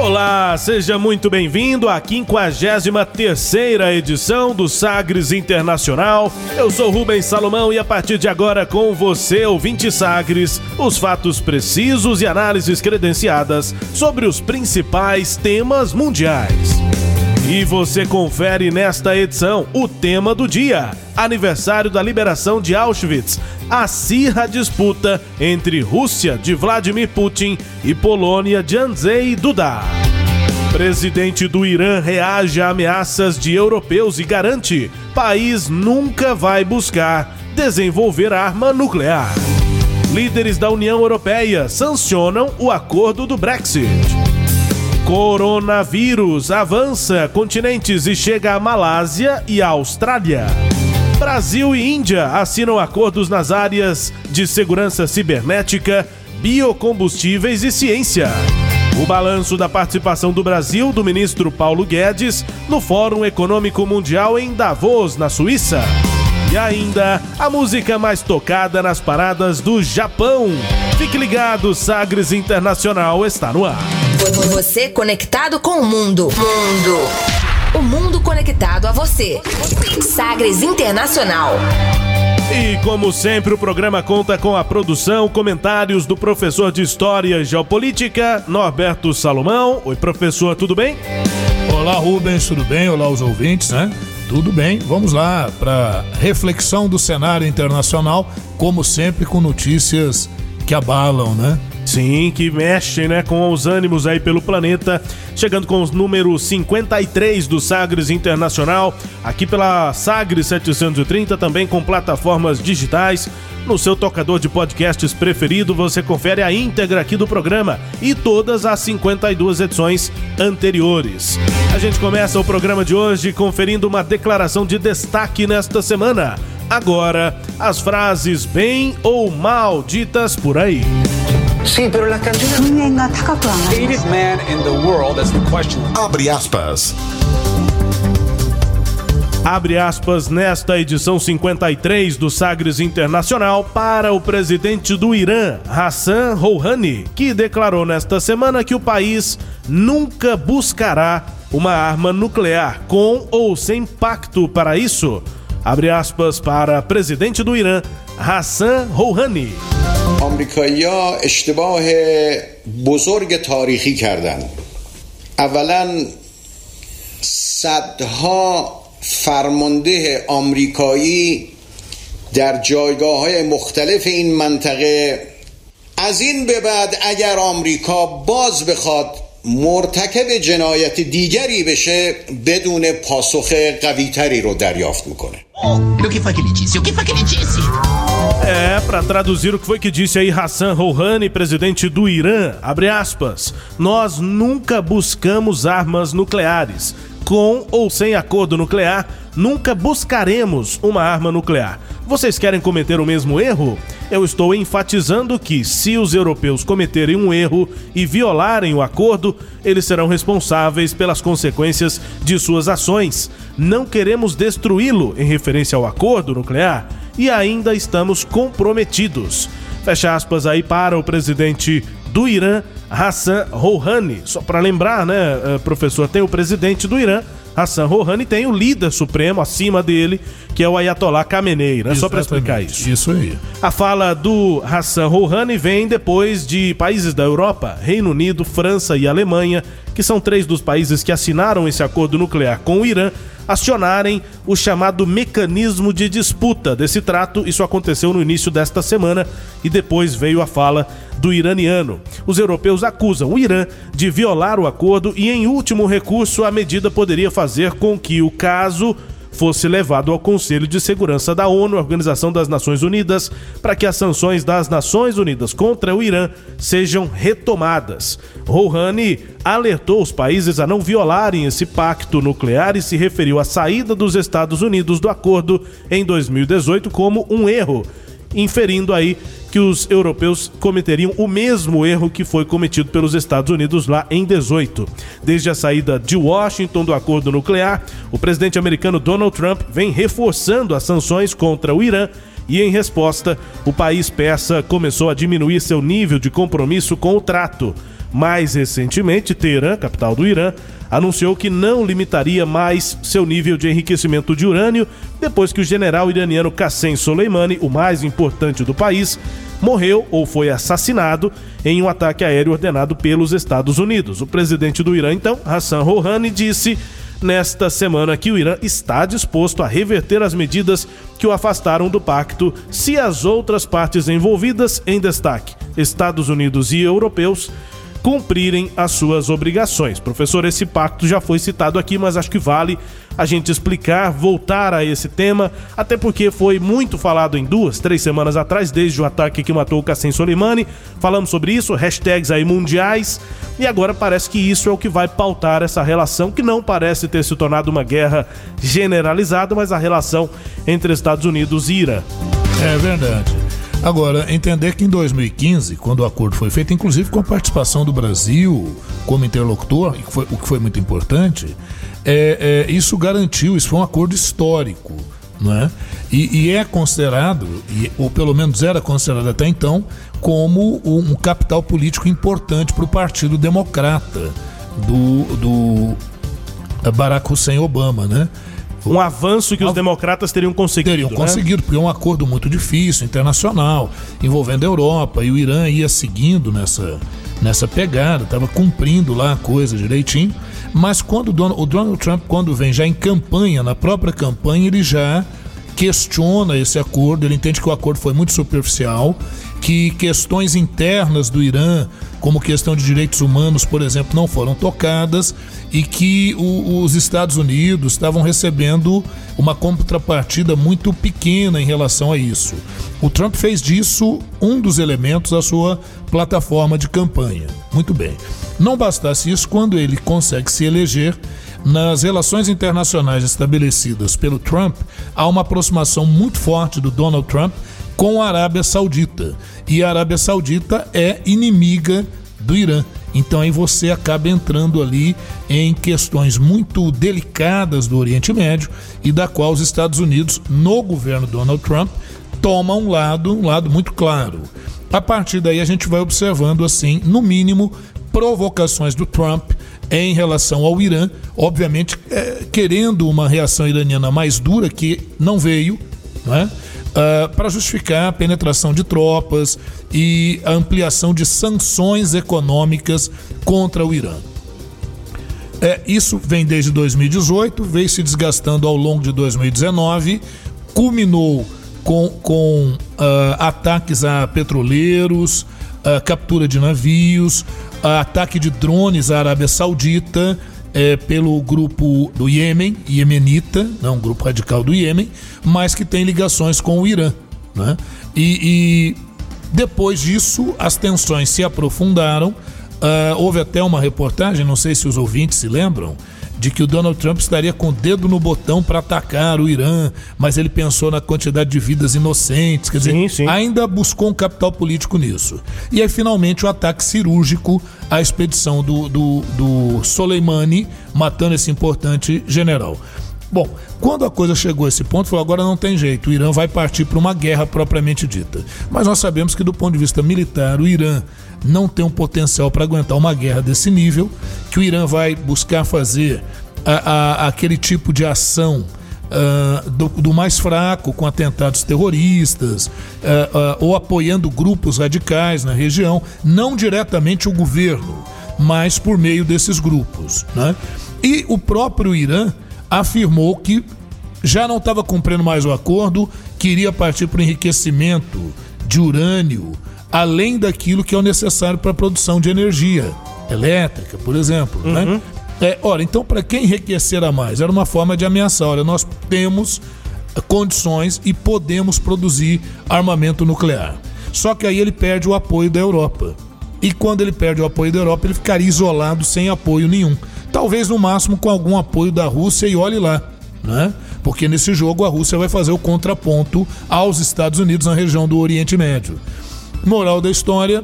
Olá, seja muito bem-vindo à 53 edição do Sagres Internacional. Eu sou Rubens Salomão e a partir de agora com você, ouvinte Sagres, os fatos precisos e análises credenciadas sobre os principais temas mundiais. E você confere nesta edição o tema do dia: aniversário da liberação de Auschwitz. Acirra disputa entre Rússia de Vladimir Putin e Polônia de Andrzej Duda. Presidente do Irã reage a ameaças de europeus e garante: país nunca vai buscar desenvolver arma nuclear. Líderes da União Europeia sancionam o acordo do Brexit. Coronavírus avança continentes e chega à Malásia e à Austrália. Brasil e Índia assinam acordos nas áreas de segurança cibernética, biocombustíveis e ciência. O balanço da participação do Brasil do ministro Paulo Guedes no Fórum Econômico Mundial em Davos, na Suíça. E ainda a música mais tocada nas paradas do Japão. Fique ligado, Sagres Internacional está no ar. Você conectado com o mundo. Mundo. O mundo conectado a você. Sagres Internacional. E como sempre, o programa conta com a produção, comentários do professor de História e Geopolítica, Norberto Salomão. Oi, professor, tudo bem? Olá, Rubens, tudo bem? Olá, os ouvintes, né? Tudo bem, vamos lá para reflexão do cenário internacional, como sempre com notícias que abalam, né? Sim, que mexem, né, com os ânimos aí pelo planeta, chegando com os números 53 do Sagres Internacional, aqui pela Sagres 730, também com plataformas digitais. No seu tocador de podcasts preferido, você confere a íntegra aqui do programa e todas as 52 edições anteriores. A gente começa o programa de hoje conferindo uma declaração de destaque nesta semana. Agora, as frases bem ou mal ditas por aí. Sí, pero las canciones. Hated man in the world, that's the question. Abre aspas. Abre aspas nesta edição 53 do Sagres Internacional para o presidente do Irã, Hassan Rouhani, que declarou nesta semana que o país nunca buscará uma arma nuclear, com ou sem pacto para isso. Abre aspas para presidente do Irã, Hassan Rouhani. اشتباه بزرگ تاریخی کردن اولا صدها فرمانده آمریکایی در جایگاه های مختلف این منطقه از این به بعد اگر آمریکا باز بخواد مرتکب جنایت دیگری بشه بدون پاسخ قویتری رو دریافت می‌کنه É, para traduzir o que foi que disse aí Hassan Rouhani, presidente do Irã, abre aspas, nós nunca buscamos armas nucleares. Com ou sem acordo nuclear, nunca buscaremos uma arma nuclear. Vocês querem cometer o mesmo erro? Eu estou enfatizando que, se os europeus cometerem um erro e violarem o acordo, eles serão responsáveis pelas consequências de suas ações. Não queremos destruí-lo em referência ao acordo nuclear e ainda estamos comprometidos. Fecha aspas aí para o presidente do Irã, Hassan Rouhani. Só para lembrar, né, eh, professor, tem o presidente do Irã, Hassan Rouhani, tem o líder supremo acima dele, que é o Ayatollah Khamenei, né? Só para explicar isso. Isso aí. A fala do Hassan Rouhani vem depois de países da Europa, Reino Unido, França e Alemanha, que são três dos países que assinaram esse acordo nuclear com o Irã, acionarem o chamado mecanismo de disputa desse trato. Isso aconteceu no início desta semana e depois veio a fala do iraniano. Os europeus acusam o Irã de violar o acordo e, em último recurso, a medida poderia fazer com que o caso fosse levado ao Conselho de Segurança da ONU, Organização das Nações Unidas, para que as sanções das Nações Unidas contra o Irã sejam retomadas. Rouhani alertou os países a não violarem esse pacto nuclear e se referiu à saída dos Estados Unidos do acordo em 2018 como um erro, inferindo aí que os europeus cometeriam o mesmo erro que foi cometido pelos Estados Unidos lá em 18. Desde a saída de Washington do acordo nuclear, o presidente americano Donald Trump vem reforçando as sanções contra o Irã e, em resposta, o país persa começou a diminuir seu nível de compromisso com o trato. Mais recentemente, Teherã, capital do Irã, anunciou que não limitaria mais seu nível de enriquecimento de urânio depois que o general iraniano Qassem Soleimani, o mais importante do país, morreu ou foi assassinado em um ataque aéreo ordenado pelos Estados Unidos. O presidente do Irã, então, Hassan Rouhani, disse nesta semana que o Irã está disposto a reverter as medidas que o afastaram do pacto se as outras partes envolvidas, em destaque Estados Unidos e europeus, cumprirem as suas obrigações. Professor, esse pacto já foi citado aqui, mas acho que vale a gente explicar, voltar a esse tema, até porque foi muito falado em duas, três semanas atrás, desde o ataque que matou o Qassem Soleimani. Falamos sobre isso, hashtags aí mundiais, e agora parece que isso é o que vai pautar essa relação, que não parece ter se tornado uma guerra generalizada, mas a relação entre Estados Unidos e Irã. É verdade. Agora, entender que em 2015, quando o acordo foi feito, inclusive com a participação do Brasil como interlocutor, o que foi muito importante, é, é, isso garantiu, isso foi um acordo histórico. Não é? E, e é considerado, ou pelo menos era considerado até então, como um capital político importante para o Partido Democrata do, do Barack Hussein Obama, né? Um avanço que os democratas teriam conseguido. Teriam né? conseguido, porque é um acordo muito difícil, internacional, envolvendo a Europa, e o Irã ia seguindo nessa, nessa pegada, estava cumprindo lá a coisa direitinho. Mas quando o Donald, o Donald Trump, quando vem já em campanha, na própria campanha, ele já questiona esse acordo, ele entende que o acordo foi muito superficial, que questões internas do Irã, como questão de direitos humanos, por exemplo, não foram tocadas e que o, os Estados Unidos estavam recebendo uma contrapartida muito pequena em relação a isso. O Trump fez disso um dos elementos da sua plataforma de campanha. Muito bem. Não bastasse isso, quando ele consegue se eleger, nas relações internacionais estabelecidas pelo Trump, há uma aproximação muito forte do Donald Trump com a Arábia Saudita. E a Arábia Saudita é inimiga do Irã. Então aí você acaba entrando ali em questões muito delicadas do Oriente Médio e da qual os Estados Unidos, no governo Donald Trump, toma um lado, um lado muito claro. A partir daí a gente vai observando assim, no mínimo, provocações do Trump em relação ao Irã, obviamente é, querendo uma reação iraniana mais dura que não veio, né? Uh, para justificar a penetração de tropas e a ampliação de sanções econômicas contra o Irã. É, isso vem desde 2018, veio se desgastando ao longo de 2019, culminou com, com uh, ataques a petroleiros, uh, captura de navios, ataque de drones à Arábia Saudita é, pelo grupo do Iêmen, Iemenita, não, um grupo radical do Iêmen, mas que tem ligações com o Irã. Né? E, e depois disso, as tensões se aprofundaram. Uh, houve até uma reportagem, não sei se os ouvintes se lembram, de que o Donald Trump estaria com o dedo no botão para atacar o Irã, mas ele pensou na quantidade de vidas inocentes, quer dizer, sim, sim. ainda buscou um capital político nisso. E aí, finalmente, o ataque cirúrgico à expedição do, do, do Soleimani, matando esse importante general. Bom, quando a coisa chegou a esse ponto, falou: agora não tem jeito, o Irã vai partir para uma guerra propriamente dita. Mas nós sabemos que, do ponto de vista militar, o Irã não tem um potencial para aguentar uma guerra desse nível, que o Irã vai buscar fazer a, a, aquele tipo de ação Uh, do, do, mais fraco, com atentados terroristas, uh, uh, ou apoiando grupos radicais na região, não diretamente o governo, mas por meio desses grupos. Né? E o próprio Irã afirmou que já não estava cumprindo mais o acordo, queria partir para o enriquecimento de urânio além daquilo que é o necessário para a produção de energia elétrica, por exemplo. Né? Uhum. Né? É, ora, então para quem enriquecer a mais? Era uma forma de ameaçar. Olha, nós temos condições e podemos produzir armamento nuclear. Só que aí ele perde o apoio da Europa. E quando ele perde o apoio da Europa, ele ficaria isolado sem apoio nenhum. Talvez no máximo com algum apoio da Rússia e olhe lá, né? Porque nesse jogo a Rússia vai fazer o contraponto aos Estados Unidos na região do Oriente Médio. Moral da história: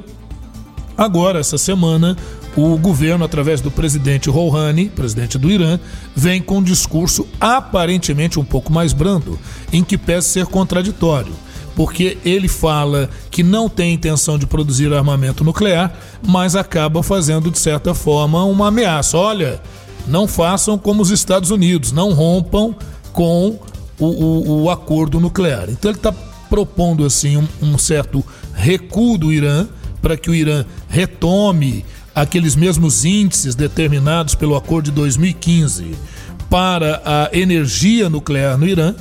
agora, essa semana, o governo, através do presidente Rouhani, presidente do Irã, vem com um discurso aparentemente um pouco mais brando, em que pese ser contraditório. Porque ele fala que não tem intenção de produzir armamento nuclear, mas acaba fazendo, de certa forma, uma ameaça. Olha, não façam como os Estados Unidos, não rompam com o, o, o acordo nuclear. Então ele está propondo assim um, um certo recuo do Irã para que o Irã retome aqueles mesmos índices determinados pelo acordo de 2015 para a energia nuclear no Irã,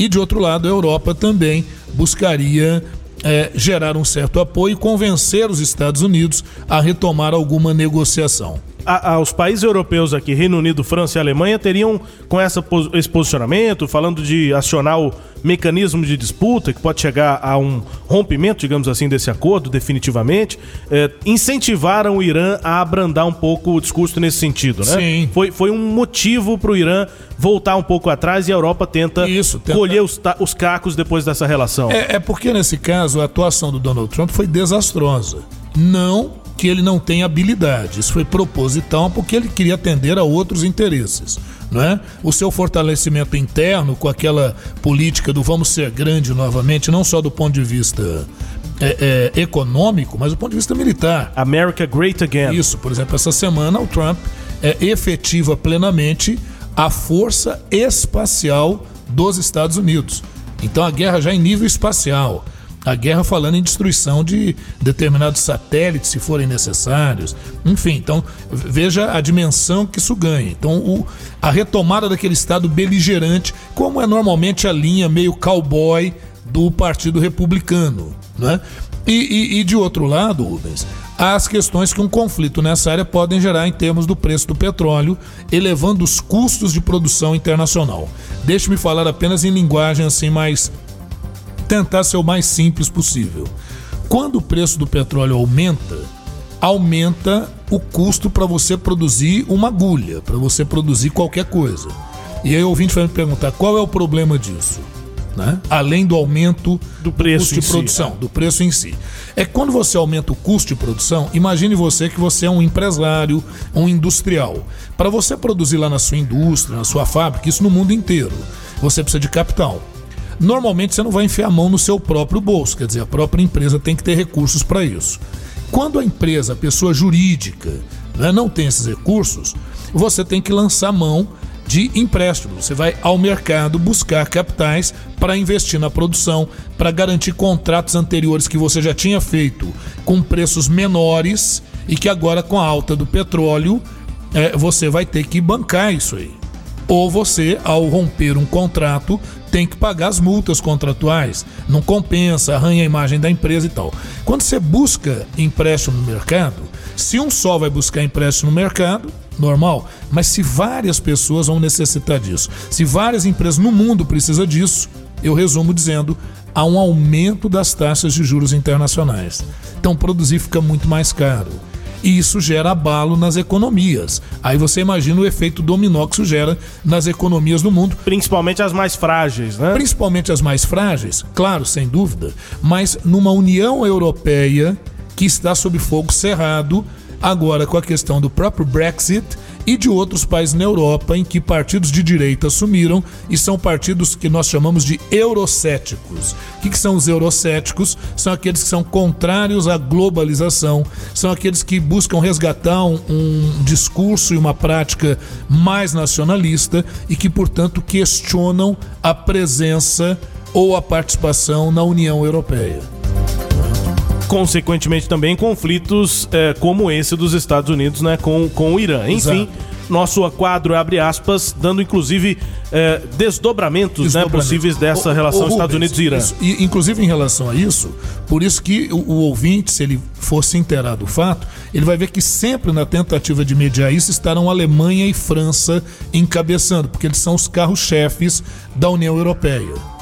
e de outro lado, a Europa também buscaria é, gerar um certo apoio e convencer os Estados Unidos a retomar alguma negociação a, a, os países europeus aqui, Reino Unido, França e Alemanha, teriam com essa, esse posicionamento, falando de acionar o mecanismo de disputa, que pode chegar a um rompimento, digamos assim, desse acordo, definitivamente, é, incentivaram o Irã a abrandar um pouco o discurso nesse sentido, né? Sim. Foi, foi um motivo para o Irã voltar um pouco atrás e a Europa tenta, Isso, tenta... colher os, os cacos depois dessa relação. É, é porque, nesse caso, a atuação do Donald Trump foi desastrosa. Não que ele não tem habilidade. Isso foi proposital porque ele queria atender a outros interesses. Não é? O seu fortalecimento interno com aquela política do vamos ser grande novamente, não só do ponto de vista é, é, econômico, mas do ponto de vista militar. America Great Again. Isso, por exemplo, essa semana o Trump é, efetiva plenamente a força espacial dos Estados Unidos. Então a guerra já em nível espacial a guerra falando em destruição de determinados satélites, se forem necessários. Enfim, então veja a dimensão que isso ganha. Então, o, a retomada daquele Estado beligerante, como é normalmente a linha meio cowboy do Partido Republicano. Né? E, e, e de outro lado, Rubens, as questões que um conflito nessa área podem gerar em termos do preço do petróleo, elevando os custos de produção internacional. Deixe-me falar apenas em linguagem assim mais tentar ser o mais simples possível. Quando o preço do petróleo aumenta, aumenta o custo para você produzir uma agulha, para você produzir qualquer coisa. E aí o ouvinte vai me perguntar qual é o problema disso? Né? Além do aumento do preço do de produção, si, é. do preço em si. É quando você aumenta o custo de produção, imagine você que você é um empresário, um industrial. Para você produzir lá na sua indústria, na sua fábrica, isso no mundo inteiro, você precisa de capital normalmente você não vai enfiar a mão no seu próprio bolso, quer dizer, a própria empresa tem que ter recursos para isso. Quando a empresa, a pessoa jurídica, né, não tem esses recursos, você tem que lançar mão de empréstimo. Você vai ao mercado buscar capitais para investir na produção, para garantir contratos anteriores que você já tinha feito com preços menores e que agora, com a alta do petróleo, é, você vai ter que bancar isso aí. Ou você, ao romper um contrato, tem que pagar as multas contratuais, não compensa, arranha a imagem da empresa e tal. Quando você busca empréstimo no mercado, se um só vai buscar empréstimo no mercado, normal, mas se várias pessoas vão necessitar disso, se várias empresas no mundo precisam disso, eu resumo dizendo, há um aumento das taxas de juros internacionais. Então produzir fica muito mais caro e isso gera abalo nas economias. Aí você imagina o efeito dominó que isso gera nas economias do mundo. Principalmente as mais frágeis, né? Principalmente as mais frágeis, claro, sem dúvida, mas numa União Europeia que está sob fogo cerrado agora com a questão do próprio Brexit e de outros países na Europa em que partidos de direita assumiram e são partidos que nós chamamos de eurocéticos. O que, que são os eurocéticos? São aqueles que são contrários à globalização, são aqueles que buscam resgatar um, um discurso e uma prática mais nacionalista e que, portanto, questionam a presença ou a participação na União Europeia consequentemente também conflitos é, como esse dos Estados Unidos né, com, com o Irã. Enfim, Nosso quadro abre aspas, dando inclusive eh, desdobramentos, né, possíveis dessa relação Estados Unidos e Irã. Isso, e, inclusive em relação a isso, por isso que o, o ouvinte, se ele for se inteirar do fato, ele vai ver que sempre na tentativa de mediar isso estarão Alemanha e França encabeçando, porque eles são os carros-chefes da União Europeia.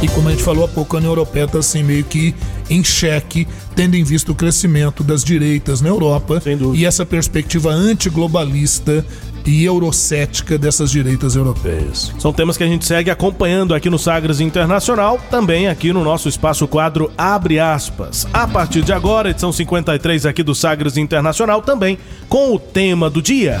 E como a gente falou há pouco, a União Europeia está assim meio que em xeque, tendo em vista o crescimento das direitas na Europa e essa perspectiva antiglobalista e eurocética dessas direitas europeias. São temas que a gente segue acompanhando aqui no Sagres Internacional, também aqui no nosso espaço quadro Abre aspas. A partir de agora, edição 53 aqui do Sagres Internacional, também com o tema do dia.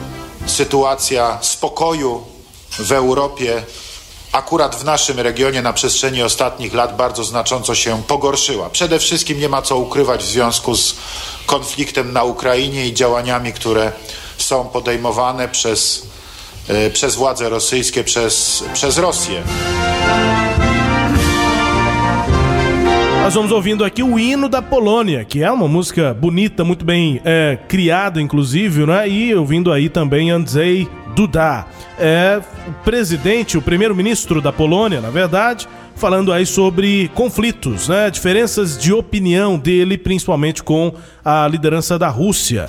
sytuacja spokoju w Europie akurat w naszym regionie na przestrzeni ostatnich lat bardzo znacząco się pogorszyła. Przede wszystkim nie ma co ukrywać w związku z konfliktem na Ukrainie i działaniami, które są podejmowane przez, e, przez władze rosyjskie, przez, przez Rosję. Nós vamos ouvindo aqui o hino da Polônia, que é uma música bonita, muito bem é, criada, inclusive, né? E ouvindo aí também Andrzej Duda, é o presidente, o primeiro-ministro da Polônia, na verdade, falando aí sobre conflitos, né? Diferenças de opinião dele, principalmente com a liderança da Rússia.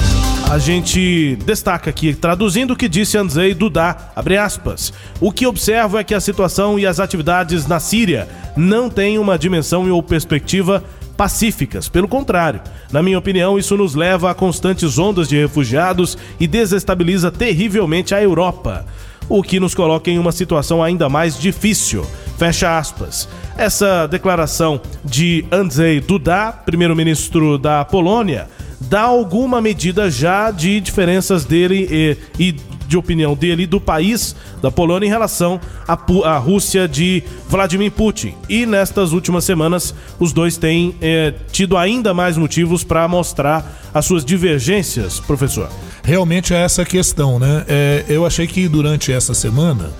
A gente destaca aqui, traduzindo o que disse Andrzej Duda, abre aspas. O que observo é que a situação e as atividades na Síria não têm uma dimensão ou perspectiva pacíficas. Pelo contrário, na minha opinião, isso nos leva a constantes ondas de refugiados e desestabiliza terrivelmente a Europa, o que nos coloca em uma situação ainda mais difícil. Fecha aspas. Essa declaração de Andrzej Duda, primeiro-ministro da Polônia, dá alguma medida já de diferenças dele e, e de opinião dele do país da Polônia em relação à, à, Rússia de Vladimir Putin. E nestas últimas semanas, os dois têm é, tido ainda mais motivos para mostrar as suas divergências, professor. Realmente é essa questão, né? É, eu achei que durante essa semana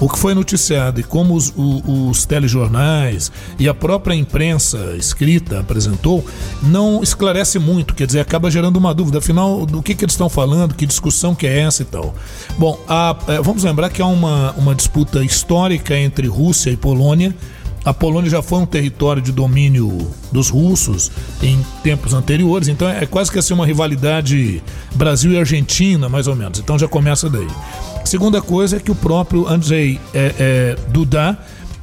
o que foi noticiado e como os, os, os, telejornais e a própria imprensa escrita apresentou, não esclarece muito, quer dizer, acaba gerando uma dúvida, afinal, do que, que eles estão falando, que discussão que é essa e tal. Bom, a, é, vamos lembrar que há uma, uma disputa histórica entre Rússia e Polônia. A Polônia já foi um território de domínio dos russos em tempos anteriores, então é quase que assim uma rivalidade Brasil e Argentina, mais ou menos. Então já começa daí. Segunda coisa é que o próprio Andrzej é, é, Duda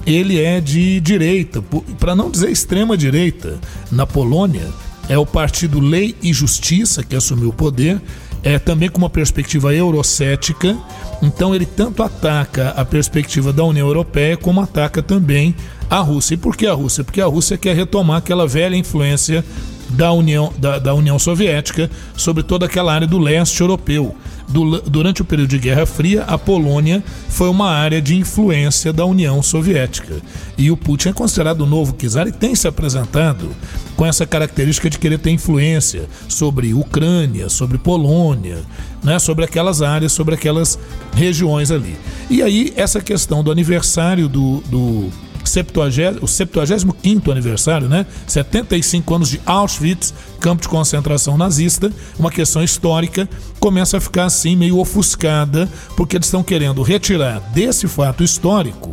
ele é de direita, para não dizer extrema direita, na Polônia é o partido Lei e Justiça que assumiu o poder, é também com uma perspectiva eurocética. Então ele tanto ataca a perspectiva da União Europeia como ataca também a Rússia. E por que a Rússia? Porque a Rússia quer retomar aquela velha influência da União, da, da União Soviética sobre toda aquela área do leste europeu. Du, durante o período de Guerra Fria, a Polônia foi uma área de influência da União Soviética. E o Putin é considerado o novo czar e tem se apresentado com essa característica de querer ter influência sobre Ucrânia, sobre Polônia, né, sobre aquelas áreas, sobre aquelas regiões ali. E aí, essa questão do aniversário do, do 70, o 75 aniversário, né? 75 anos de Auschwitz, campo de concentração nazista, uma questão histórica, começa a ficar assim meio ofuscada, porque eles estão querendo retirar desse fato histórico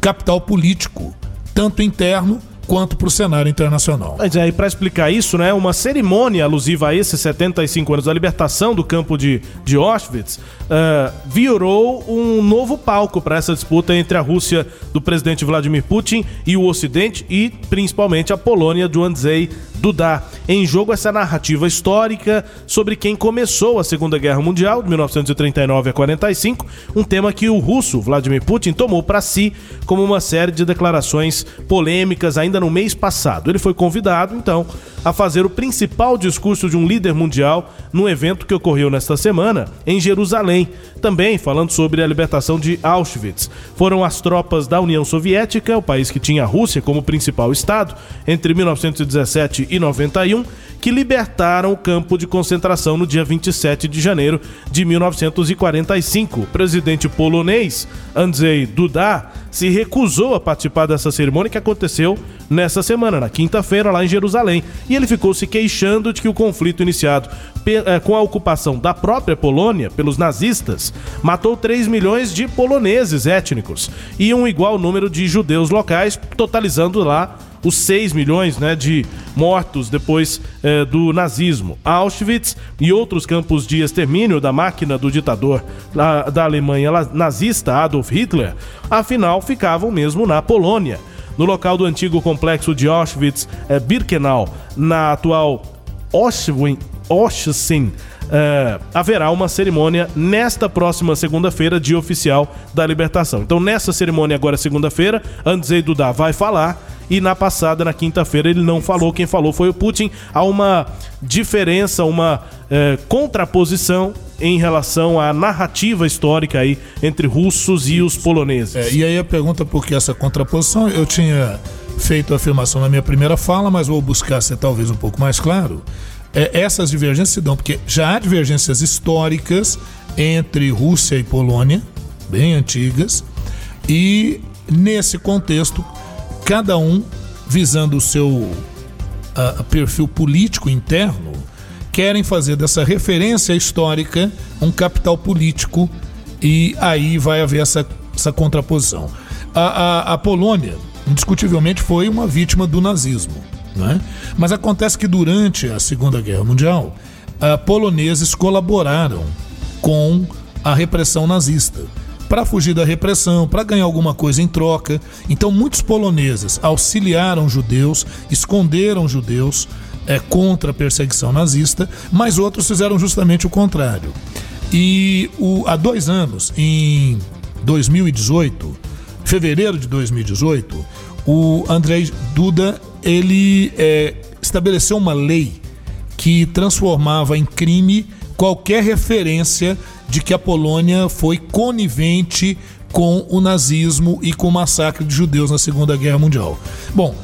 capital político, tanto interno quanto para o cenário internacional. Mas aí, para explicar isso, né, uma cerimônia alusiva a esses 75 anos da libertação do campo de, de Auschwitz uh, virou um novo palco para essa disputa entre a Rússia do presidente Vladimir Putin e o Ocidente e principalmente a Polônia do Andrzej Duda. Em jogo essa narrativa histórica sobre quem começou a Segunda Guerra Mundial, de 1939 a 45, um tema que o russo Vladimir Putin tomou para si como uma série de declarações polêmicas ainda no mês passado. Ele foi convidado, então, a fazer o principal discurso de um líder mundial no evento que ocorreu nesta semana em Jerusalém, também falando sobre a libertação de Auschwitz. Foram as tropas da União Soviética, o país que tinha a Rússia como principal estado, entre 1917 e 91, que libertaram o campo de concentração no dia 27 de janeiro de 1945. O presidente polonês Andrzej Duda se recusou a participar dessa cerimônia que aconteceu nessa semana, na quinta-feira, lá em Jerusalém. E ele ficou se queixando de que o conflito iniciado eh, com a ocupação da própria Polônia pelos nazistas matou 3 milhões de poloneses étnicos e um igual número de judeus locais, totalizando lá os 6 milhões né, de mortos depois eh, do nazismo. Auschwitz e outros campos de extermínio da máquina do ditador da, da Alemanha nazista Adolf Hitler, afinal ficavam mesmo na Polônia. No local do antigo complexo de Auschwitz-Birkenau, eh, na atual Auschwitz, é, haverá uma cerimônia nesta próxima segunda-feira, dia oficial da libertação. Então, nessa cerimônia agora, segunda-feira, Andrzej Duda vai falar e na passada, na quinta-feira, ele não falou. Quem falou foi o Putin. Há uma diferença, uma é, contraposição em relação à narrativa histórica aí entre russos e os poloneses. É, e aí a pergunta por que essa contraposição? Eu tinha feito a afirmação na minha primeira fala, mas vou buscar ser talvez um pouco mais claro é, essas divergências se dão porque já há divergências históricas entre Rússia e Polônia, bem antigas, e nesse contexto, cada um visando o seu uh, perfil político interno, querem fazer dessa referência histórica um capital político e aí vai haver essa, essa contraposição. A, a, a Polônia, indiscutivelmente, foi uma vítima do nazismo. Né? Mas acontece que durante a Segunda Guerra Mundial, uh, poloneses colaboraram com a repressão nazista para fugir da repressão, para ganhar alguma coisa em troca. Então, muitos poloneses auxiliaram judeus, esconderam judeus é, contra a perseguição nazista, mas outros fizeram justamente o contrário. E o, há dois anos, em 2018, fevereiro de 2018, o Andrei Duda ele é, estabeleceu uma lei que transformava em crime qualquer referência de que a Polônia foi conivente com o nazismo e com o massacre de judeus na Segunda Guerra Mundial. Bom,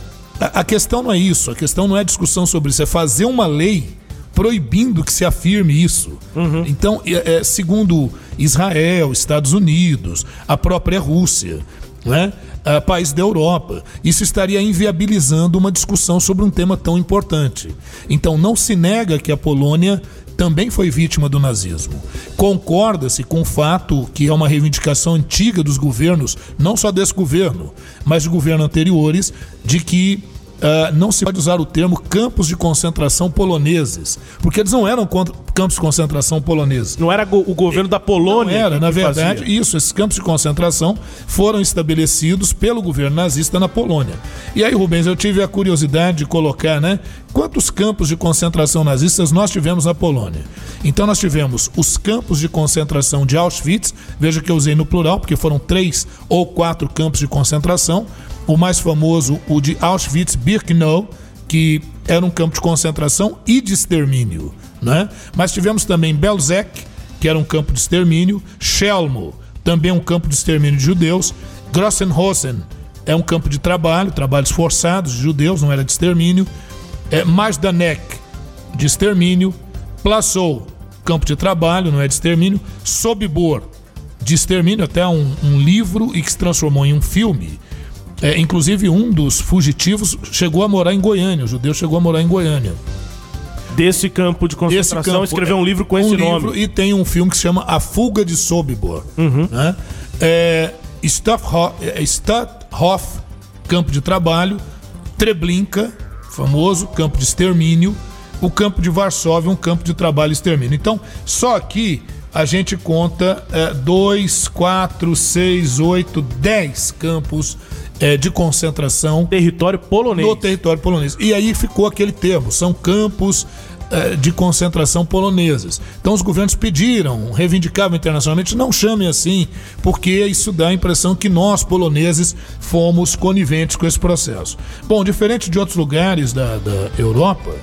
a, a questão não é isso, a questão não é discussão sobre isso, é fazer uma lei proibindo que se afirme isso. Uhum. Então, é, é, segundo Israel, Estados Unidos, a própria Rússia, né? uh, país da Europa. Isso estaria inviabilizando uma discussão sobre um tema tão importante. Então, não se nega que a Polônia também foi vítima do nazismo. Concorda-se com o fato que é uma reivindicação antiga dos governos, não só desse governo, mas de governos anteriores, de que uh, não se pode usar o termo campos de concentração poloneses, porque eles não eram campos de concentração poloneses. Não era o governo da Polônia. Não era, na verdade, fazia. isso. Esses campos de concentração foram estabelecidos pelo governo nazista na Polônia. E aí, Rubens, eu tive a curiosidade de colocar, né? Quantos campos de concentração nazistas nós tivemos na Polônia? Então, nós tivemos os campos de concentração de Auschwitz, veja que eu usei no plural, porque foram três ou quatro campos de concentração o mais famoso, o de Auschwitz-Birkenau, que era um campo de concentração e de extermínio. Né? Mas tivemos também Belzec, que era um campo de extermínio, Chelmo, também um campo de extermínio de judeus, Grossenhosen é um campo de trabalho, trabalhos forçados de judeus, não era de extermínio, é, Majdanek, de extermínio, Plaszow, campo de trabalho, não é de extermínio, Sobibor, de extermínio, até um, um livro e que se transformou em um filme, é, inclusive, um dos fugitivos chegou a morar em Goiânia, o judeu chegou a morar em Goiânia. Desse campo de concentração, campo, escreveu um livro com um esse livro, nome. E tem um filme que se chama A Fuga de Sobibor. Uhum. Né? É, Stutthof, é, campo de trabalho, Treblinka, famoso campo de extermínio, o campo de Varsóvia, um campo de trabalho e extermínio. Então, só aqui a gente conta 2, 4, 6, 8, 10 campos é, de concentração. Território polonês. No território polonês. E aí ficou aquele termo, são campos eh, de concentração poloneses. Então os governos pediram, reivindicavam internacionalmente, não chamem assim, porque isso dá a impressão que nós, poloneses, fomos coniventes com esse processo. Bom, diferente de outros lugares da, da Europa,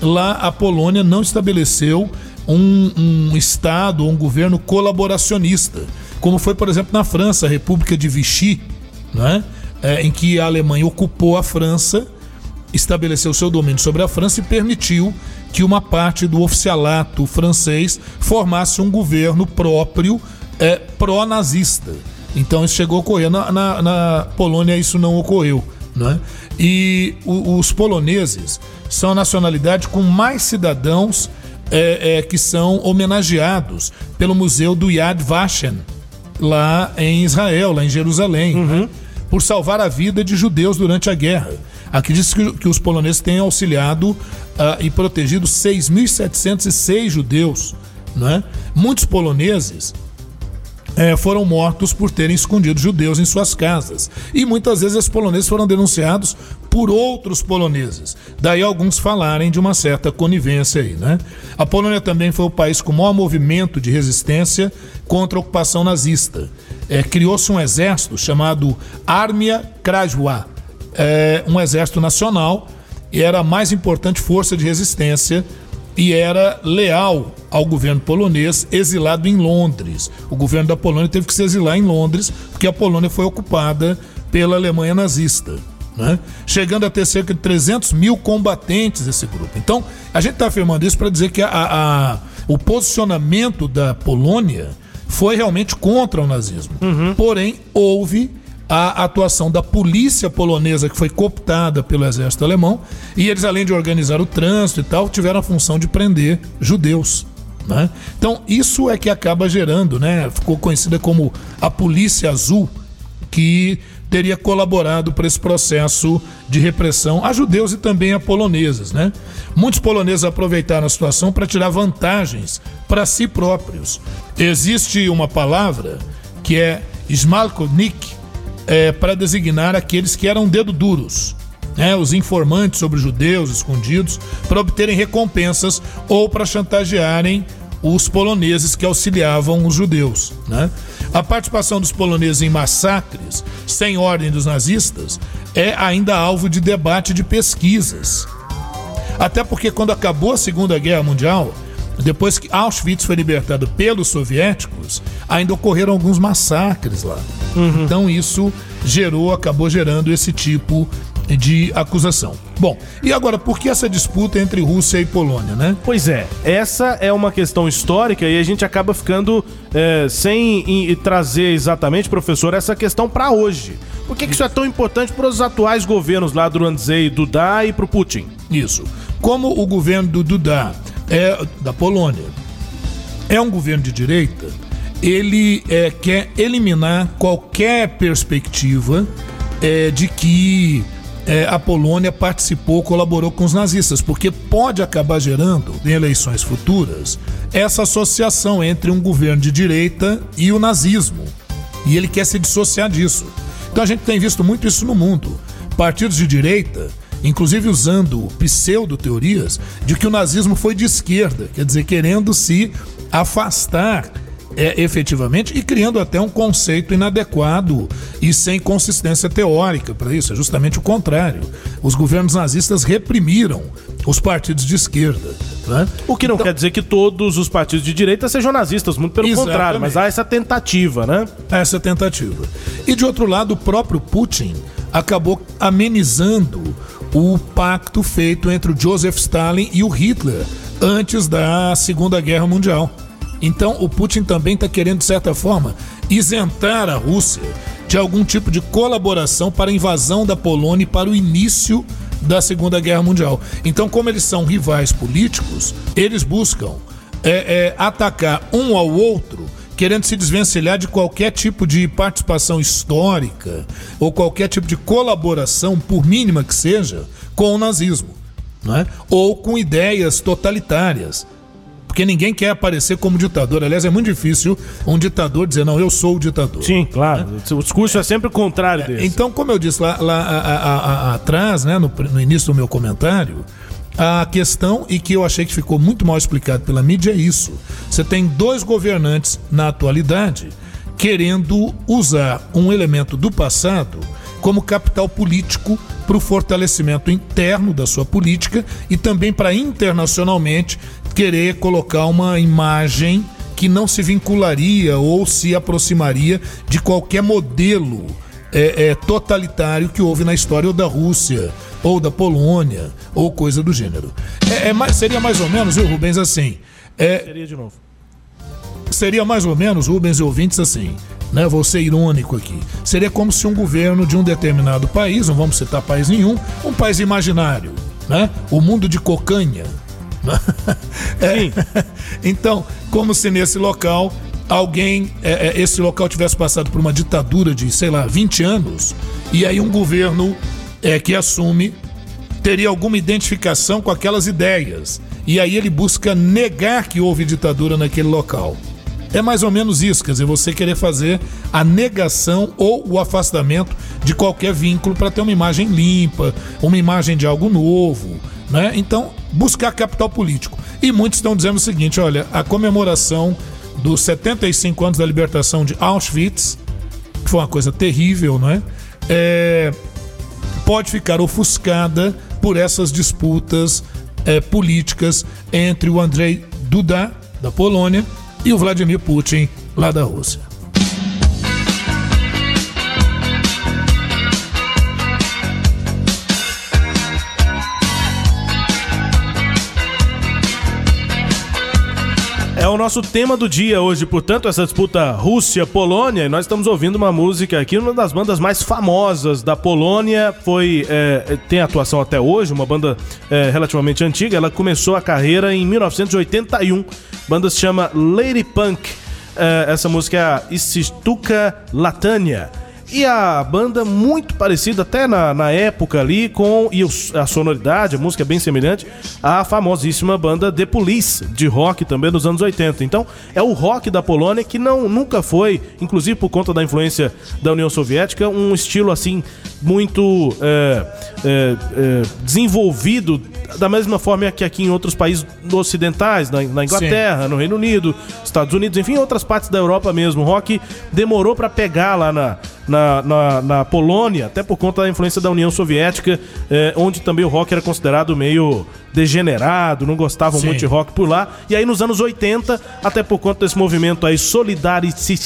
lá a Polônia não estabeleceu um, um Estado, um governo colaboracionista, como foi, por exemplo, na França, a República de Vichy, né? É, em que a Alemanha ocupou a França, estabeleceu seu domínio sobre a França e permitiu que uma parte do oficialato francês formasse um governo próprio é, pró-nazista. Então isso chegou a ocorrer. Na, na, na Polônia isso não ocorreu. Né? E o, os poloneses são a nacionalidade com mais cidadãos é, é, que são homenageados pelo Museu do Yad Vashem, lá em Israel, lá em Jerusalém, uhum. né? Por salvar a vida de judeus durante a guerra. Aqui diz que, que os poloneses têm auxiliado uh, e protegido 6.706 judeus. Né? Muitos poloneses é, foram mortos por terem escondido judeus em suas casas. E muitas vezes esses poloneses foram denunciados por outros poloneses. Daí alguns falarem de uma certa conivência aí, né? A Polônia também foi o país com o maior movimento de resistência contra a ocupação nazista. É, Criou-se um exército chamado Armia Krajowa, é, um exército nacional e era a mais importante força de resistência e era leal ao governo polonês, exilado em Londres. O governo da Polônia teve que se exilar em Londres, porque a Polônia foi ocupada pela Alemanha nazista. Né? Chegando a ter cerca de 300 mil combatentes esse grupo. Então, a gente está afirmando isso para dizer que a, a, o posicionamento da Polônia foi realmente contra o nazismo. Uhum. Porém, houve a atuação da polícia polonesa, que foi cooptada pelo exército alemão, e eles, além de organizar o trânsito e tal, tiveram a função de prender judeus. Né? Então, isso é que acaba gerando, né? ficou conhecida como a Polícia Azul, que teria colaborado para esse processo de repressão a judeus e também a poloneses. Né? Muitos poloneses aproveitaram a situação para tirar vantagens para si próprios. Existe uma palavra que é smalkovnik, é, para designar aqueles que eram dedo duros, né, os informantes sobre judeus escondidos, para obterem recompensas ou para chantagearem os poloneses que auxiliavam os judeus. Né? A participação dos poloneses em massacres, sem ordem dos nazistas, é ainda alvo de debate de pesquisas. Até porque, quando acabou a Segunda Guerra Mundial, depois que Auschwitz foi libertado pelos soviéticos, ainda ocorreram alguns massacres lá. Uhum. Então isso gerou, acabou gerando esse tipo de acusação. Bom, e agora, por que essa disputa entre Rússia e Polônia, né? Pois é, essa é uma questão histórica e a gente acaba ficando é, sem trazer exatamente, professor, essa questão para hoje. Por que, que, isso é tão importante para os atuais governos lá do Andrzej Duda e para o Putin? Isso. Como o governo do Duda é da Polônia é um governo de direita, ele é, quer eliminar qualquer perspectiva é, de que é, a Polônia participou, colaborou com os nazistas, porque pode acabar gerando, em eleições futuras, essa associação entre um governo de direita e o nazismo. E ele quer se dissociar disso. Então a gente tem visto muito isso no mundo. Partidos de direita inclusive usando pseudo-teorias de que o nazismo foi de esquerda, quer dizer, querendo se afastar é, efetivamente e criando até um conceito inadequado e sem consistência teórica para isso. É justamente o contrário. Os governos nazistas reprimiram os partidos de esquerda. Né? O que não então, quer dizer que todos os partidos de direita sejam nazistas, muito pelo exatamente. contrário, mas há essa tentativa, né? Essa tentativa. E de outro lado, o próprio Putin acabou amenizando o pacto feito entre o Joseph Stalin e o Hitler antes da Segunda Guerra Mundial. Então, o Putin também está querendo, de certa forma, isentar a Rússia de algum tipo de colaboração para a invasão da Polônia e para o início da Segunda Guerra Mundial. Então, como eles são rivais políticos, eles buscam é, é, atacar um ao outro querendo se desvencilhar de qualquer tipo de participação histórica ou qualquer tipo de colaboração, por mínima que seja, com o nazismo, né? ou com ideias totalitárias. Porque ninguém quer aparecer como ditador. Aliás, é muito difícil um ditador dizer, não, eu sou o ditador. Sim, claro. Né? O discurso é sempre o contrário desse. Então, como eu disse lá, lá a, a, a, atrás, né, no, no início do meu comentário, A questão, e que eu achei que ficou muito mal explicado pela mídia, é isso. Você tem dois governantes na atualidade querendo usar um elemento do passado como capital político para o fortalecimento interno da sua política e também para internacionalmente querer colocar uma imagem que não se vincularia ou se aproximaria de qualquer modelo é, é, totalitário que houve na história ou da Rússia ou da Polônia ou coisa do gênero. É, é seria mais ou menos, viu, Rubens, assim. É, seria de novo. Seria mais ou menos, Rubens e ouvintes, assim. Né, vou ser irônico aqui. Seria como se um governo de um determinado país, não vamos citar país nenhum, um país imaginário, né? O mundo de cocanha. É, então, como se nesse local alguém, é, é, esse local tivesse passado por uma ditadura de, sei lá, 20 anos, e aí um governo é, que assume teria alguma identificação com aquelas ideias. E aí ele busca negar que houve ditadura naquele local. É mais ou menos isso, quer dizer, você querer fazer a negação ou o afastamento de qualquer vínculo para ter uma imagem limpa, uma imagem de algo novo, né? Então, buscar capital político. E muitos estão dizendo o seguinte: olha, a comemoração dos 75 anos da libertação de Auschwitz, que foi uma coisa terrível, não é? é pode ficar ofuscada por essas disputas é, políticas entre o Andrei Duda, da Polônia, e o Vladimir Putin, lá da Rússia. É o nosso tema do dia hoje, portanto, essa disputa Rússia-Polônia. E nós estamos ouvindo uma música aqui, uma das bandas mais famosas da Polônia. Foi é, tem atuação até hoje, uma banda é, relativamente antiga. Ela começou a carreira em 1981. A banda se chama Lady Punk. É, essa música é a Istuka Latania. E a banda muito parecida até na, na época ali com e a sonoridade, a música é bem semelhante à famosíssima banda The Police de rock também dos anos 80. Então, é o rock da Polônia que não nunca foi, inclusive por conta da influência da União Soviética, um estilo assim muito é, é, é, desenvolvido da mesma forma que aqui em outros países ocidentais, na, na Inglaterra, Sim. no Reino Unido, Estados Unidos, enfim, outras partes da Europa mesmo. O rock demorou para pegar lá na, na, na, na, Polônia, até por conta da influência da União Soviética, eh, onde também o rock era considerado meio degenerado, não gostavam Sim. muito de rock por lá. E aí nos anos 80, até por conta desse movimento aí, Solidarity,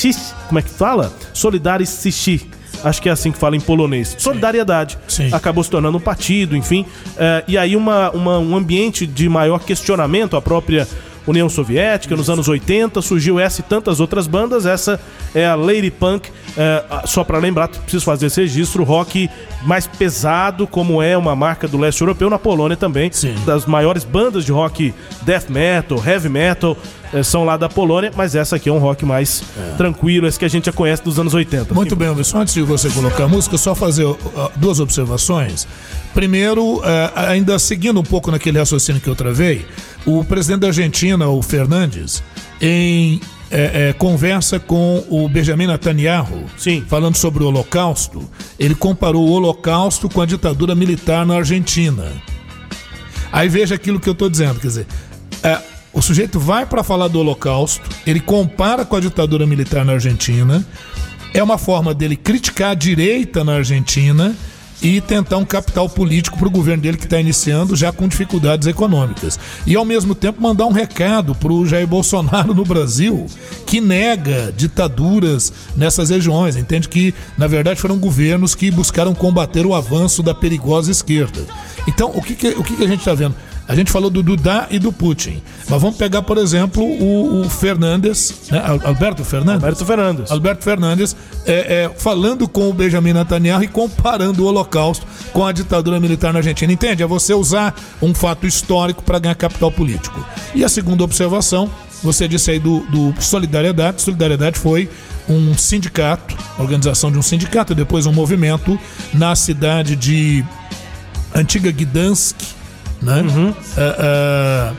como é que fala? Solidarity acho que é assim que fala em polonês. Solidariedade. Sim. Acabou se tornando um partido, enfim. É, e aí uma, uma, um ambiente de maior questionamento à própria União Soviética, nos anos 80, surgiu essa e tantas outras bandas. Essa é a Lady Punk. É, só para lembrar, preciso fazer esse registro: rock mais pesado, como é uma marca do leste europeu, na Polônia também. Sim. Das maiores bandas de rock death metal, heavy metal. É, são lá da Polônia, mas essa aqui é um rock mais é. tranquilo, esse que a gente já conhece dos anos 80. Muito bem, Anderson. Antes de você colocar a música, só fazer uh, duas observações. Primeiro, uh, ainda seguindo um pouco naquele raciocínio que eu travei, o presidente da Argentina, o Fernandes, em é, é, conversa com o Benjamin Netanyahu, Sim. falando sobre o Holocausto, ele comparou o Holocausto com a ditadura militar na Argentina. Aí veja aquilo que eu estou dizendo, quer dizer, é, o sujeito vai para falar do Holocausto, ele compara com a ditadura militar na Argentina, é uma forma dele criticar a direita na Argentina e tentar um capital político para o governo dele que está iniciando já com dificuldades econômicas. E ao mesmo tempo mandar um recado para o Jair Bolsonaro no Brasil, que nega ditaduras nessas regiões. Entende que, na verdade, foram governos que buscaram combater o avanço da perigosa esquerda. Então, o que, que o que, que a gente está vendo? A gente falou do Dudá e do Putin. Mas vamos pegar, por exemplo, o, o Fernandes, né? Alberto Fernandes? Alberto Fernandes. Alberto Fernandes é, é, falando com o Benjamin Netanyahu e comparando o Holocausto com a ditadura militar na Argentina. Entende? É você usar um fato histórico para ganhar capital político. E a segunda observação, você disse aí do, do Solidariedade. Solidariedade foi um sindicato, organização de um sindicato, depois um movimento na cidade de Antiga Gdansk, né? Uhum. É,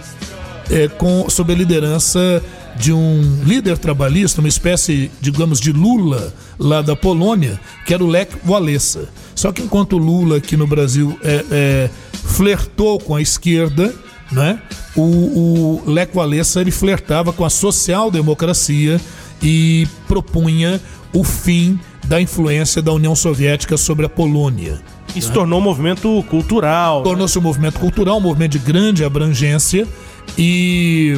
é, é, com, sob a liderança de um líder trabalhista, uma espécie, digamos, de Lula lá da Polônia, que era o Lech Walesa. Só que enquanto Lula aqui no Brasil é, é, flertou com a esquerda, né? O, o Leco Walesa ele flertava com a social-democracia e propunha o fim da influência da União Soviética sobre a Polônia. Isso né? tornou um movimento cultural. Tornou-se um movimento cultural, um movimento de grande abrangência e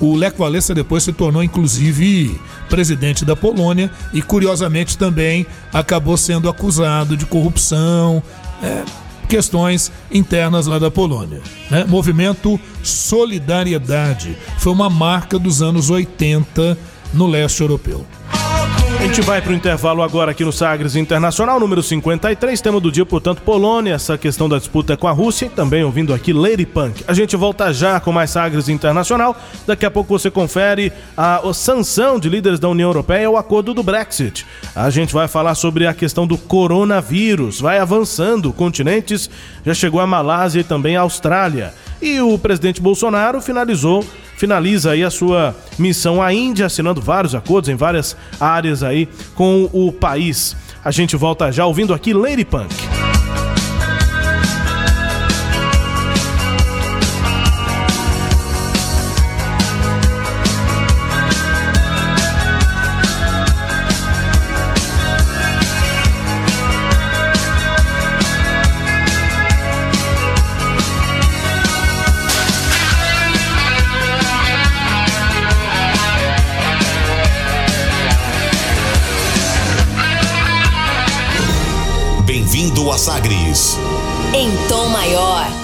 o Lech Walesa depois se tornou inclusive presidente da Polônia e curiosamente também acabou sendo acusado de corrupção. É, questões internas lá da Polônia. Né? Movimento Solidariedade foi uma marca dos anos 80 no leste europeu. A gente vai para o intervalo agora aqui no Sagres Internacional, número 53, tema do dia, portanto, Polônia, essa questão da disputa com a Rússia, e também ouvindo aqui Lady Punk. A gente volta já com mais Sagres Internacional. Daqui a pouco você confere a, a sanção de líderes da União Europeia ao acordo do Brexit. A gente vai falar sobre a questão do coronavírus, vai avançando continentes, já chegou a Malásia e também a Austrália. E o presidente Bolsonaro finalizou finaliza aí a sua missão à Índia, assinando vários acordos em várias áreas aí com o país. A gente volta já ouvindo aqui Lady Punk. Sagres. Em tom maior.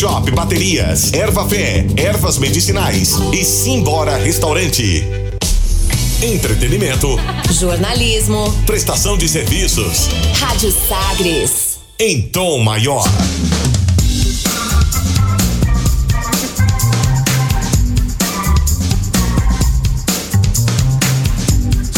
Shop Baterias, Erva Fé, Ervas Medicinais e Simbora Restaurante. Entretenimento. Jornalismo. Prestação de serviços. Rádio Sagres. Em tom maior.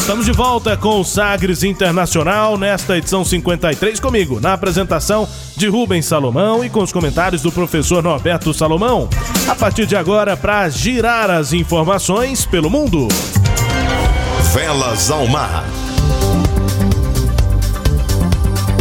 Estamos de volta com o Sagres Internacional nesta edição 53 comigo, na apresentação de Rubens Salomão e com os comentários do professor Norberto Salomão. A partir de agora, para girar as informações pelo mundo. Velas ao mar.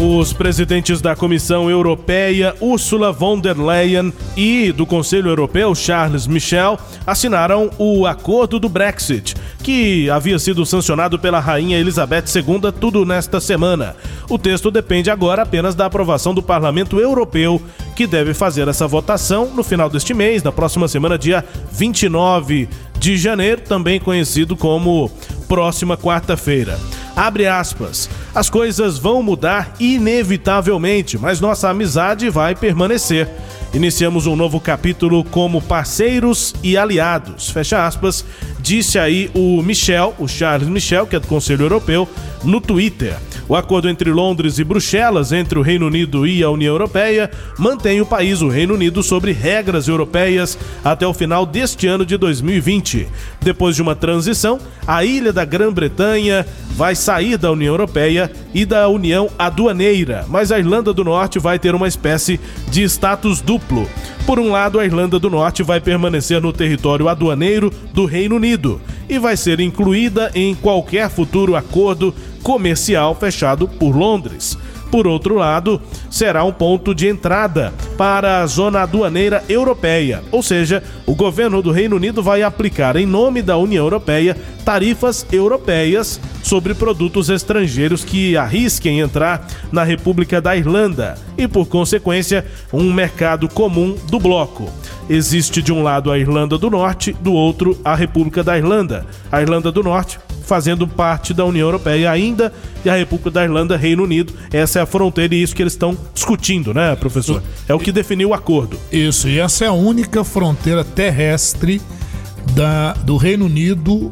Os presidentes da Comissão Europeia, Ursula von der Leyen, e do Conselho Europeu, Charles Michel, assinaram o acordo do Brexit, que havia sido sancionado pela Rainha Elizabeth II tudo nesta semana. O texto depende agora apenas da aprovação do Parlamento Europeu, que deve fazer essa votação no final deste mês, na próxima semana, dia 29 de janeiro, também conhecido como próxima quarta-feira. Abre aspas. As coisas vão mudar inevitavelmente, mas nossa amizade vai permanecer. Iniciamos um novo capítulo como parceiros e aliados. Fecha aspas, disse aí o Michel, o Charles Michel, que é do Conselho Europeu, no Twitter. O acordo entre Londres e Bruxelas, entre o Reino Unido e a União Europeia, mantém o país, o Reino Unido, sobre regras europeias até o final deste ano de 2020. Depois de uma transição, a ilha da Grã-Bretanha vai sair da União Europeia e da União Aduaneira, mas a Irlanda do Norte vai ter uma espécie de status duplo. Por um lado, a Irlanda do Norte vai permanecer no território aduaneiro do Reino Unido e vai ser incluída em qualquer futuro acordo comercial fechado por Londres. Por outro lado, será um ponto de entrada para a zona aduaneira europeia, ou seja, o governo do Reino Unido vai aplicar, em nome da União Europeia, tarifas europeias sobre produtos estrangeiros que arrisquem entrar na República da Irlanda e, por consequência, um mercado comum do bloco. Existe de um lado a Irlanda do Norte, do outro a República da Irlanda. A Irlanda do Norte fazendo parte da União Europeia ainda e a República da Irlanda, Reino Unido. Essa é a fronteira e isso que eles estão discutindo, né, professor? É o que definiu o acordo. Isso, e essa é a única fronteira terrestre da, do Reino Unido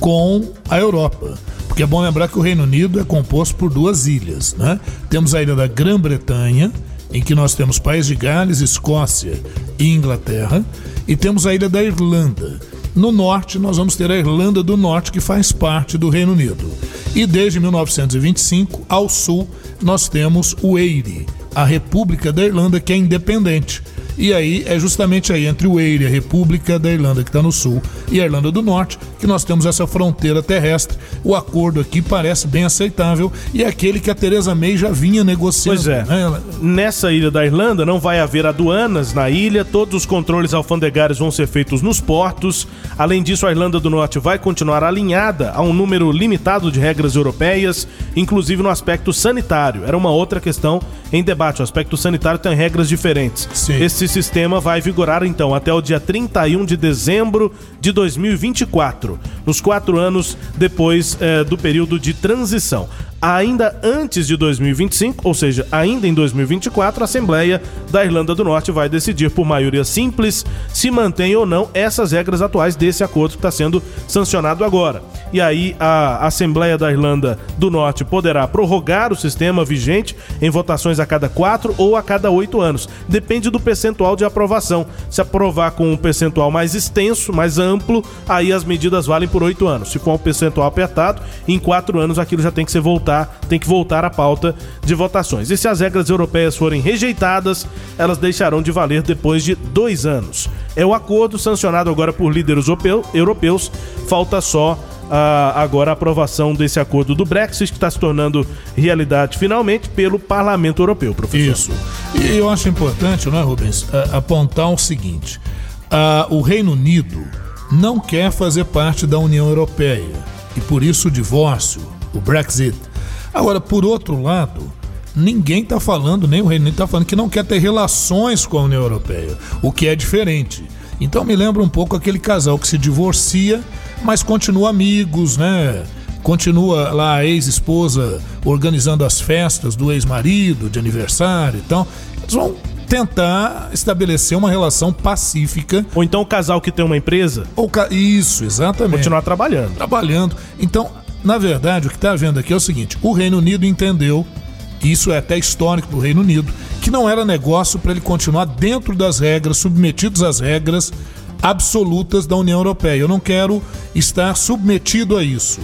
com a Europa. Porque é bom lembrar que o Reino Unido é composto por duas ilhas, né? Temos a ilha da Grã-Bretanha, em que nós temos País de Gales, Escócia e Inglaterra, e temos a ilha da Irlanda. No norte, nós vamos ter a Irlanda do Norte, que faz parte do Reino Unido. E desde 1925, ao sul, nós temos o Eire, a República da Irlanda, que é independente. E aí é justamente aí entre o Eire, a República da Irlanda, que está no sul, e a Irlanda do Norte, que nós temos essa fronteira terrestre. O acordo aqui parece bem aceitável e é aquele que a Teresa May já vinha negociando. Pois é. Né? Nessa ilha da Irlanda não vai haver aduanas na ilha, todos os controles alfandegários vão ser feitos nos portos. Além disso, a Irlanda do Norte vai continuar alinhada a um número limitado de regras europeias, inclusive no aspecto sanitário. Era uma outra questão em debate. O aspecto sanitário tem regras diferentes. Sim. Esse sistema vai vigorar então até o dia 31 de dezembro de 2024, nos quatro anos depois eh, do período de transição ainda antes de 2025, ou seja, ainda em 2024, a Assembleia da Irlanda do Norte vai decidir por maioria simples se mantém ou não essas regras atuais desse acordo que está sendo sancionado agora. E aí a Assembleia da Irlanda do Norte poderá prorrogar o sistema vigente em votações a cada quatro ou a cada oito anos. Depende do percentual de aprovação. Se aprovar com um percentual mais extenso, mais amplo, aí as medidas valem por oito anos. Se for um percentual apertado, em quatro anos aquilo já tem que ser voltado tem que voltar à pauta de votações. E se as regras europeias forem rejeitadas, elas deixarão de valer depois de dois anos. É o acordo sancionado agora por líderes europeus. Falta só Uh, agora a aprovação desse acordo do Brexit, que está se tornando realidade finalmente pelo Parlamento Europeu, professor. Isso. E eu acho importante, não é, Rubens, uh, apontar o seguinte: uh, o Reino Unido não quer fazer parte da União Europeia e por isso o divórcio, o Brexit, Agora, por outro lado, ninguém está falando, nem o Reino Unido está falando que não quer ter relações com a União Europeia, o que é diferente. Então me lembra um pouco aquele casal que se divorcia, mas continua amigos, né? Continua lá a ex-esposa organizando as festas do ex-marido, de aniversário e então, tal. Eles vão tentar estabelecer uma relação pacífica. Ou então o casal que tem uma empresa. Ou ca... Isso, exatamente. Continuar trabalhando. Trabalhando. Então, na verdade, o que está havendo aqui é o seguinte: o Reino Unido entendeu, isso é até histórico para o Reino Unido, que não era negócio para ele continuar dentro das regras, submetidos às regras absolutas da União Europeia. Eu não quero estar submetido a isso,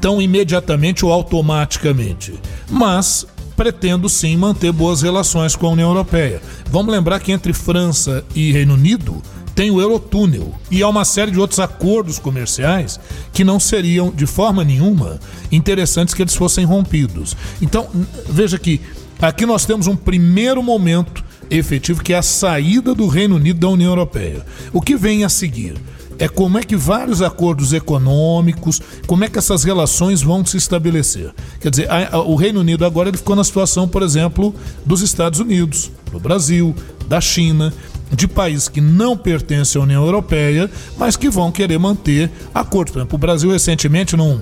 tão imediatamente ou automaticamente. Mas pretendo sim manter boas relações com a União Europeia. Vamos lembrar que entre França e Reino Unido tem o Eurotúnel e há uma série de outros acordos comerciais que não seriam de forma nenhuma interessantes que eles fossem rompidos. Então, veja que aqui nós temos um primeiro momento efetivo que é a saída do Reino Unido da União Europeia. O que vem a seguir? É como é que vários acordos econômicos, como é que essas relações vão se estabelecer. Quer dizer, a, a, o Reino Unido agora ele ficou na situação, por exemplo, dos Estados Unidos, do Brasil, da China de países que não pertencem à União Europeia, mas que vão querer manter acordos. Por exemplo, o Brasil recentemente não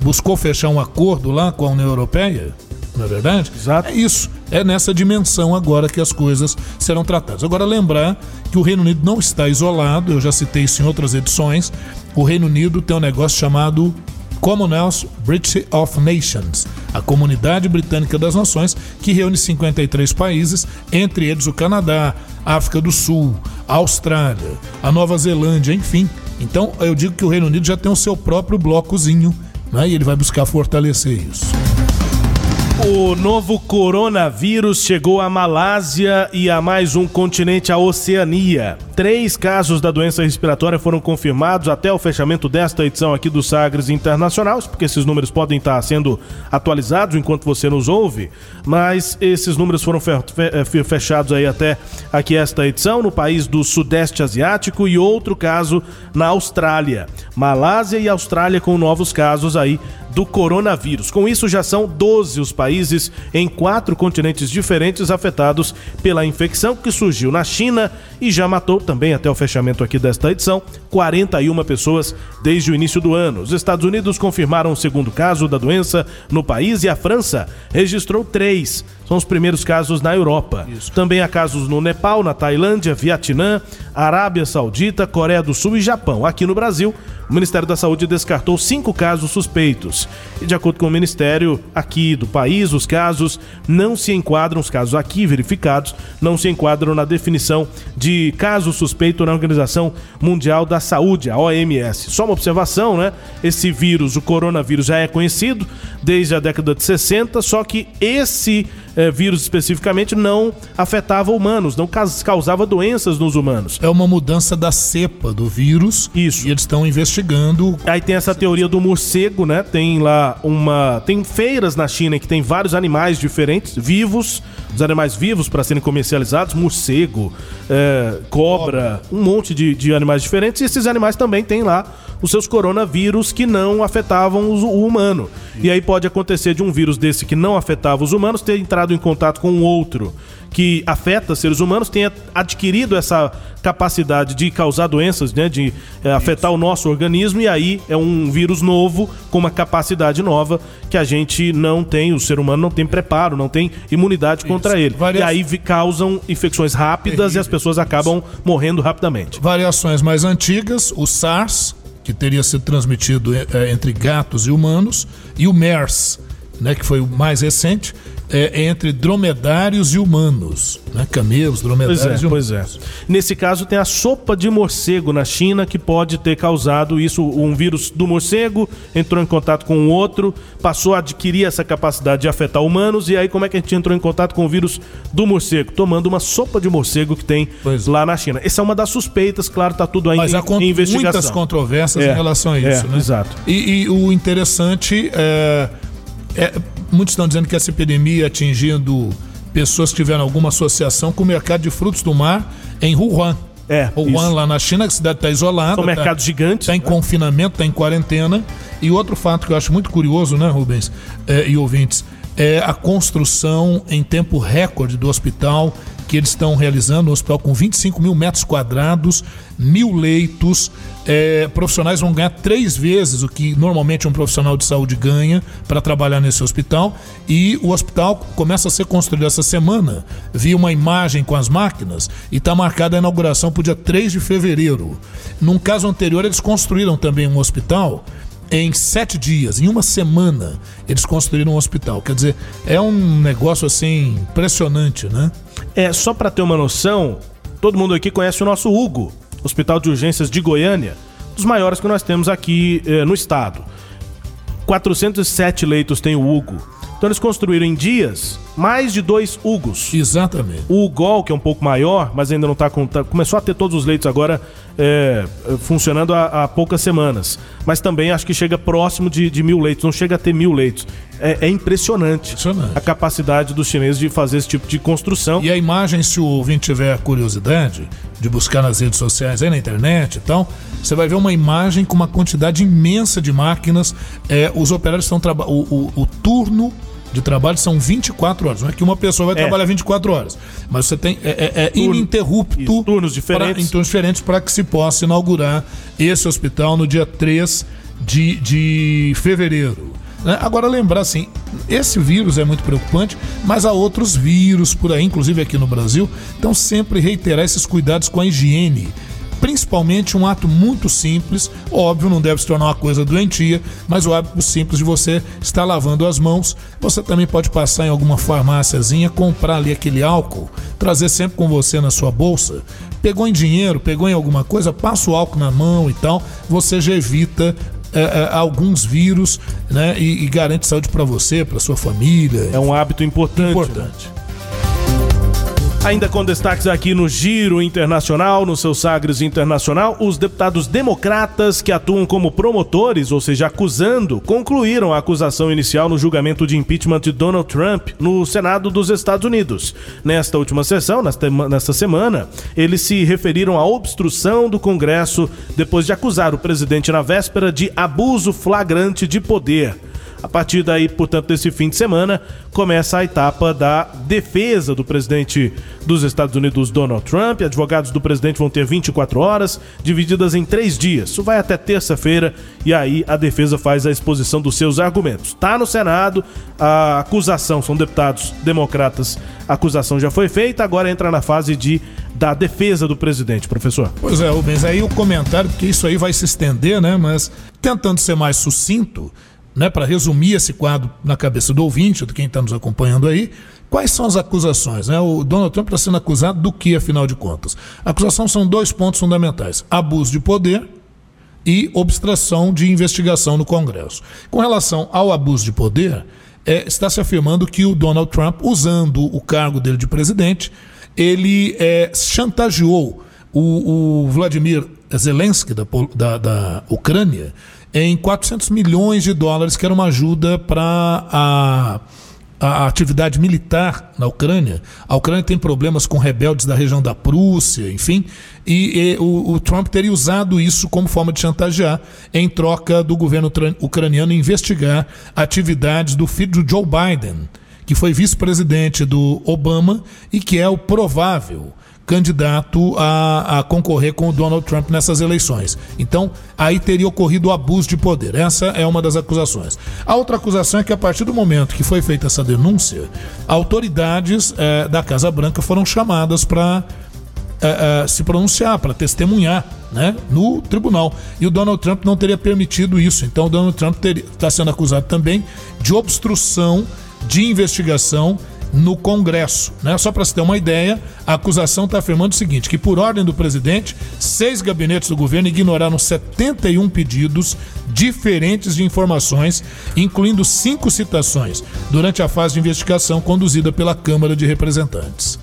buscou fechar um acordo lá com a União Europeia, não é verdade? Exato. É isso. É nessa dimensão agora que as coisas serão tratadas. Agora, lembrar que o Reino Unido não está isolado, eu já citei isso em outras edições. O Reino Unido tem um negócio chamado Commonwealth British of Nations, a Comunidade Britânica das Nações, que reúne 53 países, entre eles o Canadá, África do Sul, a Austrália, a Nova Zelândia, enfim. Então eu digo que o Reino Unido já tem o seu próprio blocozinho né, e ele vai buscar fortalecer isso. O novo coronavírus chegou à Malásia e a mais um continente, a Oceania. Três casos da doença respiratória foram confirmados até o fechamento desta edição aqui do Sagres Internacional, porque esses números podem estar sendo atualizados enquanto você nos ouve, mas esses números foram eh, fechados aí até aqui esta edição no país do Sudeste Asiático e outro caso na Austrália. Malásia e Austrália com novos casos aí do coronavírus. Com isso, já são 12 os países em quatro continentes diferentes afetados pela infecção que surgiu na China e já matou também até o fechamento aqui desta edição 41 pessoas desde o início do ano. Os Estados Unidos confirmaram o segundo caso da doença no país e a França registrou três. São os primeiros casos na Europa. Isso. Também há casos no Nepal, na Tailândia, Vietnã, Arábia Saudita, Coreia do Sul e Japão. Aqui no Brasil, o Ministério da Saúde descartou cinco casos suspeitos. E de acordo com o Ministério aqui do país, os casos não se enquadram, os casos aqui verificados, não se enquadram na definição de caso suspeito na Organização Mundial da Saúde, a OMS. Só uma observação, né? Esse vírus, o coronavírus, já é conhecido desde a década de 60, só que esse é, vírus especificamente não afetava humanos, não causava doenças nos humanos. É uma mudança da cepa do vírus. Isso. E eles estão investigando. Aí tem essa teoria do morcego, né? Tem lá uma. Tem feiras na China que tem vários animais diferentes, vivos, os animais vivos para serem comercializados, morcego, é, cobra, um monte de, de animais diferentes. E esses animais também têm lá os seus coronavírus que não afetavam o humano. E aí pode acontecer de um vírus desse que não afetava os humanos ter entrado em contato com um outro que afeta seres humanos tenha adquirido essa capacidade de causar doenças, né, de é, afetar o nosso organismo e aí é um vírus novo com uma capacidade nova que a gente não tem, o ser humano não tem preparo, não tem imunidade contra Isso. ele. Variações... E aí causam infecções rápidas e as pessoas acabam morrendo rapidamente. Variações mais antigas, o SARS, que teria sido transmitido é, entre gatos e humanos, e o MERS, né, que foi o mais recente, é, entre dromedários e humanos, né? Camelos, dromedários pois é, e humanos. Pois é. Nesse caso tem a sopa de morcego na China que pode ter causado isso, um vírus do morcego entrou em contato com o outro, passou a adquirir essa capacidade de afetar humanos e aí como é que a gente entrou em contato com o vírus do morcego? Tomando uma sopa de morcego que tem pois lá na China. Essa é uma das suspeitas, claro, tá tudo aí Mas em, há em investigação. muitas controvérsias é, em relação a isso, é, né? Exato. E, e o interessante é, é Muitos estão dizendo que essa epidemia atingindo pessoas que tiveram alguma associação com o mercado de frutos do mar em Wuhan. É, Wuhan, lá na China, a cidade está isolada. São tá, mercados gigantes. Está em né? confinamento, está em quarentena. E outro fato que eu acho muito curioso, né, Rubens é, e ouvintes, é a construção em tempo recorde do hospital que eles estão realizando, um hospital com 25 mil metros quadrados, mil leitos. É, profissionais vão ganhar três vezes o que normalmente um profissional de saúde ganha para trabalhar nesse hospital. E o hospital começa a ser construído essa semana. Vi uma imagem com as máquinas e está marcada a inauguração para o dia 3 de fevereiro. Num caso anterior, eles construíram também um hospital em sete dias, em uma semana, eles construíram um hospital. Quer dizer, é um negócio assim impressionante, né? É, só para ter uma noção, todo mundo aqui conhece o nosso Hugo, Hospital de Urgências de Goiânia, dos maiores que nós temos aqui eh, no estado. 407 leitos tem o Hugo. Então eles construíram em dias mais de dois Hugos. Exatamente. O Gol, que é um pouco maior, mas ainda não está com. Tá, começou a ter todos os leitos agora é, funcionando há, há, poucas semanas. Mas também acho que chega próximo de, de mil leitos, não chega a ter mil leitos. É, é impressionante, impressionante, a capacidade dos chineses de fazer esse tipo de construção. E a imagem, se o ouvinte tiver curiosidade de buscar nas redes sociais, aí na internet e tal, você vai ver uma imagem com uma quantidade imensa de máquinas. É, os operários estão trabalhando. O, o, turno de trabalho são 24 horas. Não é que uma pessoa vai é. trabalhar 24 horas. Mas você tem. É, é, é ininterrupto. Isso, turnos diferentes. Pra, em turnos diferentes para que se possa inaugurar esse hospital no dia 3 de, de fevereiro. Né? Agora, lembrar assim: esse vírus é muito preocupante, mas há outros vírus por aí, inclusive aqui no Brasil. Então, sempre reiterar esses cuidados com a higiene principalmente um ato muito simples, óbvio, não deve se tornar uma coisa doentia, mas o hábito simples de você estar lavando as mãos. Você também pode passar em alguma farmáciazinha, comprar ali aquele álcool, trazer sempre com você na sua bolsa. Pegou em dinheiro, pegou em alguma coisa, passa o álcool na mão e tal, você já evita é, é, alguns vírus né, e, e garante saúde para você, para sua família. É um hábito importante. Importante. Ainda com destaques aqui no Giro Internacional, no seu Sagres Internacional, os deputados democratas que atuam como promotores, ou seja, acusando, concluíram a acusação inicial no julgamento de impeachment de Donald Trump no Senado dos Estados Unidos. Nesta última sessão, nesta, semana, eles se referiram à obstrução do Congresso depois de acusar o presidente na véspera de abuso flagrante de poder. A partir daí, portanto, desse fim de semana, começa a etapa da defesa do presidente dos Estados Unidos, Donald Trump. Advogados do presidente vão ter 24 horas, divididas em três dias. Isso vai até terça-feira e aí a defesa faz a exposição dos seus argumentos. Está no Senado, a acusação, são deputados democratas, a acusação já foi feita, agora entra na fase de da defesa do presidente, professor. Pois é, Rubens, aí o comentário, porque isso aí vai se estender, né? Mas tentando ser mais sucinto, né, para resumir esse quadro na cabeça do ouvinte, de quem está nos acompanhando aí, quais são as acusações? Né? O Donald Trump está sendo acusado do que, afinal de contas? A acusação são dois pontos fundamentais: abuso de poder e obstrução de investigação no Congresso. Com relação ao abuso de poder, é, está se afirmando que o Donald Trump, usando o cargo dele de presidente, ele é, chantageou o, o Vladimir Zelensky da, da, da Ucrânia em 400 milhões de dólares, que era uma ajuda para a, a, atividade militar na Ucrânia. A Ucrânia tem problemas com rebeldes da região da Prússia, enfim, e, e o, o, Trump teria usado isso como forma de chantagear em troca do governo ucraniano investigar atividades do filho de Joe Biden, que foi vice-presidente do Obama e que é o provável candidato a, a, concorrer com o Donald Trump nessas eleições. Então, aí teria ocorrido o abuso de poder. Essa é uma das acusações. A outra acusação é que, a partir do momento que foi feita essa denúncia, autoridades é, da Casa Branca foram chamadas para é, é, se pronunciar, para testemunhar né, no tribunal. E o Donald Trump não teria permitido isso. Então, o Donald Trump está sendo acusado também de obstrução de investigação no Congresso. Né? Só para se ter uma ideia, a acusação está afirmando o seguinte: que por ordem do presidente, seis gabinetes do governo ignoraram 71 pedidos diferentes de informações, incluindo cinco citações, durante a fase de investigação conduzida pela Câmara de Representantes.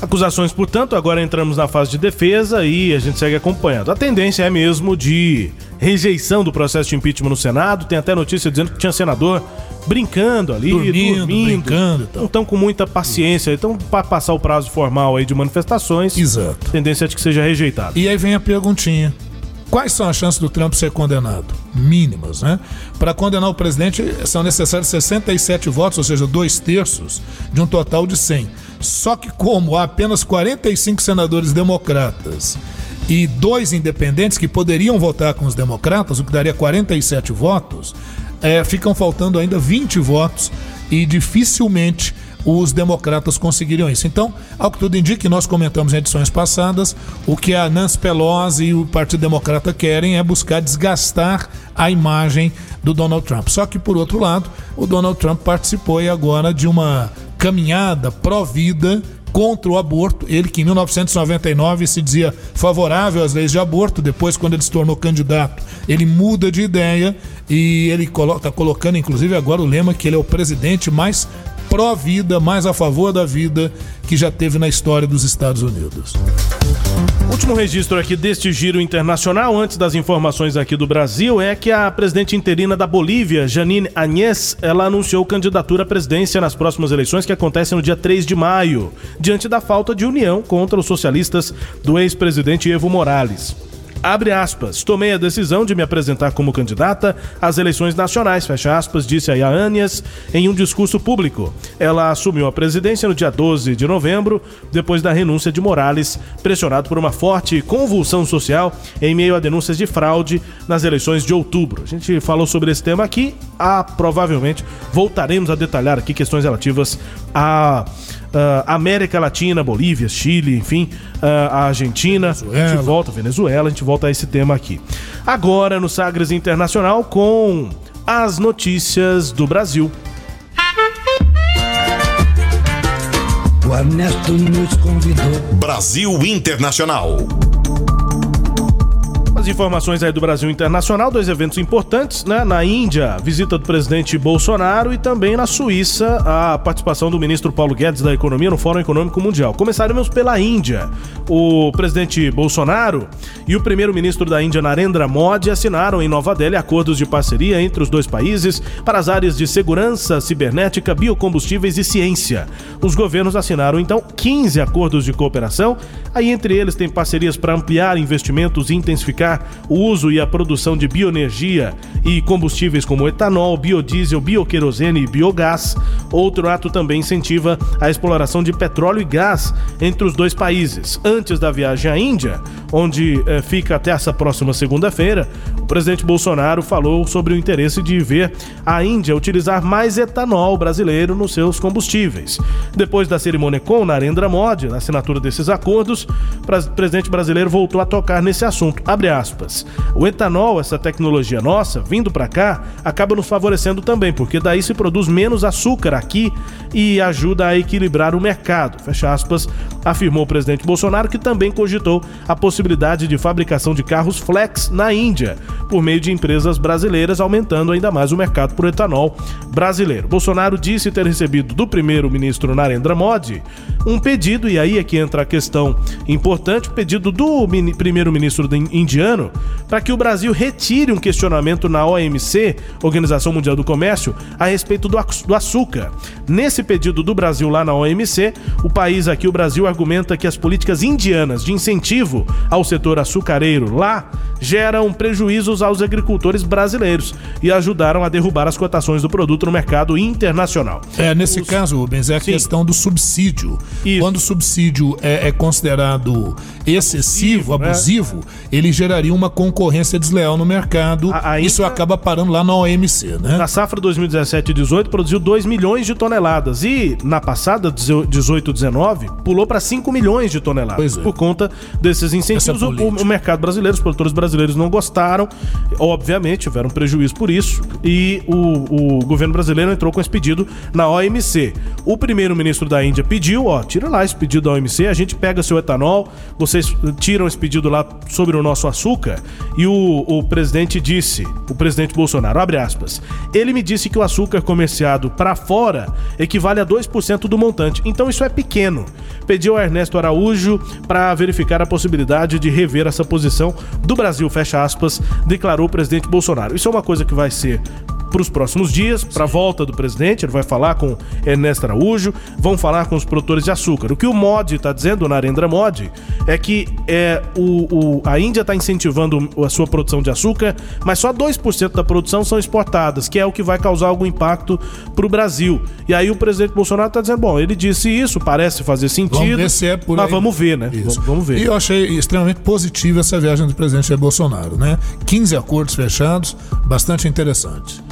Acusações, portanto, agora entramos na fase de defesa e a gente segue acompanhando. A tendência é mesmo de rejeição do processo de impeachment no Senado. Tem até notícia dizendo que tinha senador brincando ali, dormindo, dormindo brincando. Então. Não estão com muita paciência. Então, para passar o prazo formal aí de manifestações, Exato. tendência é de que seja rejeitado. E aí vem a perguntinha. Quais são as chances do Trump ser condenado? Mínimas, né? Para condenar o presidente são necessários 67 votos, ou seja, dois terços de um total de 100. Só que, como há apenas 45 senadores democratas e dois independentes que poderiam votar com os democratas, o que daria 47 votos, é, ficam faltando ainda 20 votos e dificilmente os democratas conseguiriam isso. Então, ao que tudo indica, nós comentamos em edições passadas, o que a Nancy Pelosi e o Partido Democrata querem é buscar desgastar a imagem do Donald Trump. Só que, por outro lado, o Donald Trump participou agora de uma caminhada pró-vida contra o aborto. Ele que em 1999 se dizia favorável às leis de aborto, depois, quando ele se tornou candidato, ele muda de ideia e ele está colocando, inclusive, agora o lema que ele é o presidente mais pró-vida, mais a favor da vida que já teve na história dos Estados Unidos. Último registro aqui deste giro internacional, antes das informações aqui do Brasil, é que a presidente interina da Bolívia, Janine Añez, ela anunciou candidatura à presidência nas próximas eleições que acontecem no dia 3 de maio, diante da falta de união contra os socialistas do ex-presidente Evo Morales. Abre aspas, tomei a decisão de me apresentar como candidata às eleições nacionais, fecha aspas, disse a Yaanias em um discurso público. Ela assumiu a presidência no dia 12 de novembro, depois da renúncia de Morales, pressionado por uma forte convulsão social em meio a denúncias de fraude nas eleições de outubro. A gente falou sobre esse tema aqui, ah, provavelmente voltaremos a detalhar aqui questões relativas a uh, América Latina, Bolívia, Chile, enfim, uh, a Argentina. Venezuela. A gente volta, Venezuela, a gente volta a esse tema aqui. Agora no Sagres Internacional com as notícias do Brasil. O Ernesto nos convidou. Brasil Internacional. Informações aí do Brasil Internacional, dois eventos importantes, né? Na Índia, visita do presidente Bolsonaro e também na Suíça, a participação do ministro Paulo Guedes da Economia no Fórum Econômico Mundial. Começaremos pela Índia. O presidente Bolsonaro e o primeiro-ministro da Índia, Narendra Modi, assinaram em Nova Delhi acordos de parceria entre os dois países para as áreas de segurança cibernética, biocombustíveis e ciência. Os governos assinaram então 15 acordos de cooperação, aí entre eles tem parcerias para ampliar investimentos e intensificar o uso e a produção de bioenergia e combustíveis como etanol, biodiesel, bioquerosene e biogás. Outro ato também incentiva a exploração de petróleo e gás entre os dois países. Antes da viagem à Índia, onde eh, fica até essa próxima segunda-feira, o presidente Bolsonaro falou sobre o interesse de ver a Índia utilizar mais etanol brasileiro nos seus combustíveis. Depois da cerimônia com Narendra Modi, na assinatura desses acordos, o presidente brasileiro voltou a tocar nesse assunto. Abre aspas. O etanol, essa tecnologia nossa, vindo para cá, acaba nos favorecendo também, porque daí se produz menos açúcar aqui e ajuda a equilibrar o mercado. Fecha aspas, afirmou o presidente Bolsonaro, que também cogitou a possibilidade de fabricação de carros flex na Índia, por meio de empresas brasileiras, aumentando ainda mais o mercado por etanol brasileiro. Bolsonaro disse ter recebido do primeiro-ministro Narendra Modi um pedido, e aí é que entra a questão importante, o pedido do primeiro-ministro indiano para que o Brasil retire um questionamento na OMC, Organização Mundial do Comércio, a respeito do açúcar. Nesse pedido do Brasil lá na OMC, o país aqui, o Brasil, argumenta que as políticas indianas de incentivo ao setor açucareiro lá geram prejuízos aos agricultores brasileiros e ajudaram a derrubar as cotações do produto no mercado internacional. É, nesse Os... caso, Rubens, é a Sim. questão do subsídio. Isso. Quando o subsídio é, é considerado excessivo, abusivo, né? ele geraria uma concorrência desleal no mercado. A, Isso acaba parando lá na OMC, né? Na safra 2017 e 18 produziu 2 milhões de toneladas e na passada 18 19 pulou para 5 milhões de toneladas é. por conta desses incentivos. O, o, mercado brasileiro, os produtores brasileiros não gostaram, obviamente tiveram prejuízo por isso e o, o governo brasileiro entrou com esse pedido na OMC. O primeiro-ministro da Índia pediu, ó, tira lá esse pedido da OMC, a gente pega seu etanol, vocês tiram esse pedido lá sobre o nosso açúcar e o, o presidente disse, o presidente Bolsonaro, abre aspas, ele me disse que o açúcar comerciado para fora equivale a 2% do montante, então isso é pequeno. Pediu a Ernesto Araújo para verificar a possibilidade de rever essa posição do Brasil, fecha aspas, declarou o presidente Bolsonaro. Isso é uma coisa que vai ser para os próximos dias, para a volta do presidente. Ele vai falar com Ernesto Araújo, vão falar com os produtores de açúcar. O que o Modi está dizendo, o Narendra Modi, é que é, o, o a Índia está incentivando a sua produção de açúcar, mas só 2% da produção são exportadas, que é o que vai causar algum impacto para o Brasil. E aí o presidente Bolsonaro está dizendo: bom, ele disse isso, parece fazer sentido. Vamos ver se é por mas aí. vamos ver, né? Isso. Vamos ver. E eu achei extremamente positiva essa viagem do presidente Bolsonaro, né? 15 acordos fechados, bastante interessante.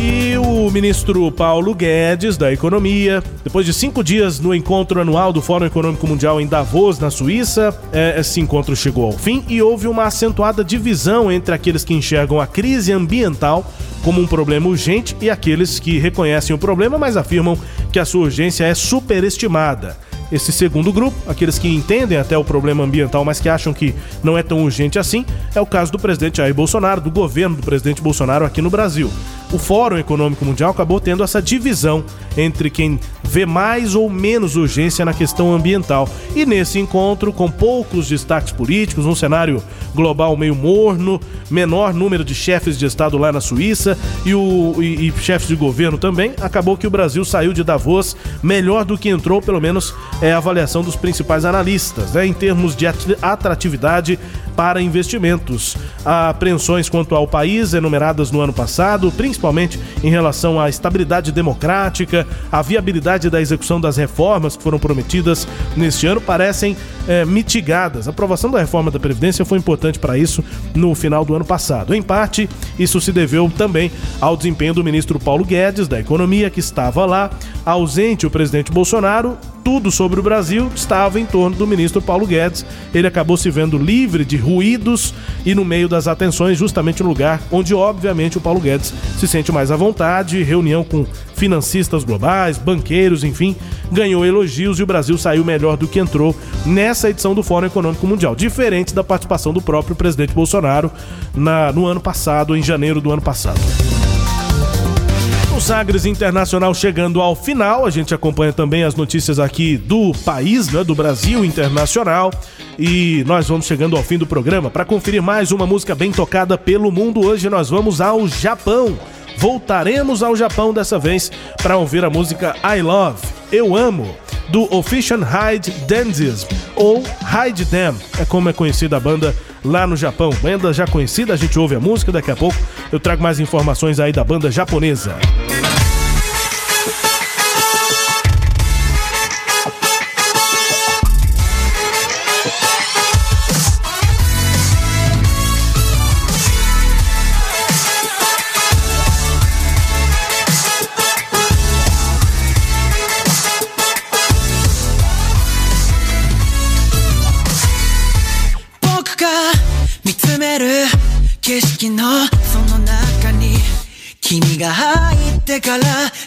E o ministro Paulo Guedes, da Economia, depois de cinco dias no encontro anual do Fórum Econômico Mundial em Davos, na Suíça, é, esse encontro chegou ao fim e houve uma acentuada divisão entre aqueles que enxergam a crise ambiental como um problema urgente e aqueles que reconhecem o problema, mas afirmam que a sua urgência é superestimada. Esse segundo grupo, aqueles que entendem até o problema ambiental, mas que acham que não é tão urgente assim, é o caso do presidente Jair Bolsonaro, do governo do presidente Bolsonaro aqui no Brasil o Fórum Econômico Mundial acabou tendo essa divisão entre quem vê mais ou menos urgência na questão ambiental. E nesse encontro, com poucos destaques políticos, um cenário global meio morno, menor número de chefes de Estado lá na Suíça e, o, e, e chefes de governo também, acabou que o Brasil saiu de Davos melhor do que entrou, pelo menos é a avaliação dos principais analistas, né, em termos de atratividade para investimentos. Apreensões quanto ao país enumeradas no ano passado, principalmente em relação à estabilidade democrática, a viabilidade da execução das reformas que foram prometidas neste ano, parecem é, mitigadas. A aprovação da reforma da Previdência foi importante para isso no final do ano passado. Em parte, isso se deveu também ao desempenho do ministro Paulo Guedes, da Economia, que estava lá, ausente o presidente Bolsonaro tudo sobre o Brasil estava em torno do ministro Paulo Guedes. Ele acabou se vendo livre de ruídos e no meio das atenções, justamente no lugar onde, obviamente, o Paulo Guedes se sente mais à vontade. Reunião com financistas globais, banqueiros, enfim, ganhou elogios e o Brasil saiu melhor do que entrou nessa edição do Fórum Econômico Mundial, diferente da participação do próprio presidente Bolsonaro na, no ano passado, em janeiro do ano passado. O Sagres Internacional chegando ao final, a gente acompanha também as notícias aqui do país, né, do Brasil Internacional, e nós vamos chegando ao fim do programa para conferir mais uma música bem tocada pelo mundo. Hoje nós vamos ao Japão. Voltaremos ao Japão dessa vez para ouvir a música I Love, Eu Amo, do Official Hide Danzism, ou Hide Them, é como é conhecida a banda lá no Japão. Banda já conhecida, a gente ouve a música, daqui a pouco eu trago mais informações aí da banda japonesa.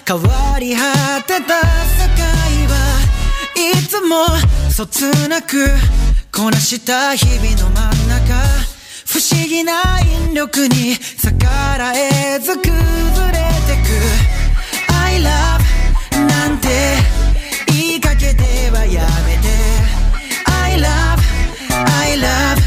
変わり果てた世界はいつもそつなくこなした日々の真ん中不思議な引力に逆らえず崩れてく I love なんて言いかけてはやめて I love I love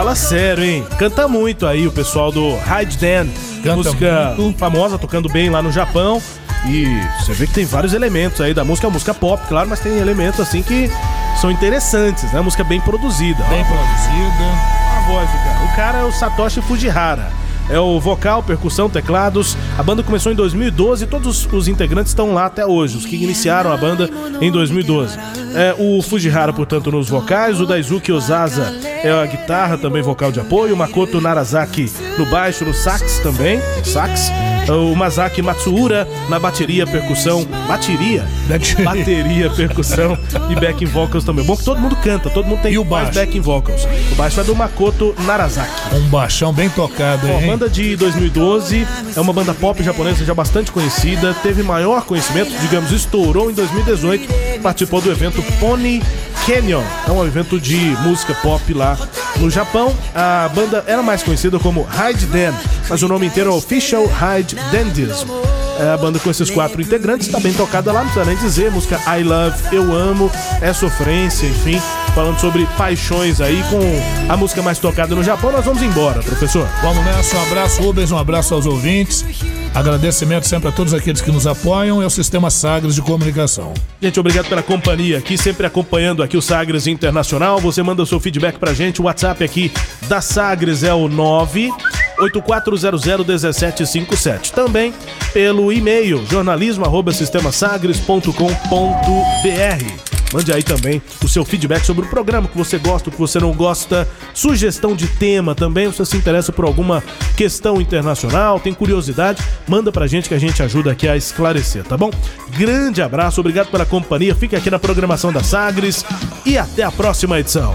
Fala sério, hein? Canta muito aí o pessoal do Hide Dan. Canta música muito. famosa, tocando bem lá no Japão. E você vê que tem vários elementos aí da música, é música pop, claro, mas tem elementos assim que são interessantes, né? Música bem produzida. Bem produzida. a voz do cara. O cara é o Satoshi Fujihara. É o vocal, percussão, teclados. A banda começou em 2012 e todos os integrantes estão lá até hoje, os que iniciaram a banda em 2012. É, o Fujihara, portanto, nos vocais, o Daisuke Ozaza é a guitarra, também vocal de apoio, o Makoto Narazaki no baixo, no sax também, sax. O Masaki Matsuura na bateria, percussão, bateria, bateria, percussão e backing vocals também. Bom que todo mundo canta, todo mundo tem E o baixo? backing vocals. O baixo é do Makoto Narazaki. Um baixão bem tocado, hein? banda de 2012, é uma banda pop japonesa já bastante conhecida, teve maior conhecimento, digamos, estourou em 2018, participou do evento Pony Canyon, é um evento de música pop lá no Japão. A banda era mais conhecida como Hide Dan, mas o nome inteiro é Official Hide Dandism. É a banda com esses quatro integrantes, está bem tocada lá, não precisa nem dizer. Música I Love, Eu Amo, É Sofrência, enfim, falando sobre paixões aí com a música mais tocada no Japão. Nós vamos embora, professor. Vamos nessa, um abraço, Rubens, um abraço aos ouvintes. Agradecimento sempre a todos aqueles que nos apoiam e ao Sistema Sagres de Comunicação. Gente, obrigado pela companhia aqui, sempre acompanhando aqui o Sagres Internacional. Você manda o seu feedback pra gente. O WhatsApp aqui da Sagres é o 984001757. Também pelo e-mail jornalismo@sistemasagres.com.br. Mande aí também o seu feedback sobre o programa que você gosta, o que você não gosta, sugestão de tema também, você se interessa por alguma questão internacional, tem curiosidade, manda pra gente que a gente ajuda aqui a esclarecer, tá bom? Grande abraço, obrigado pela companhia, fique aqui na programação da Sagres e até a próxima edição.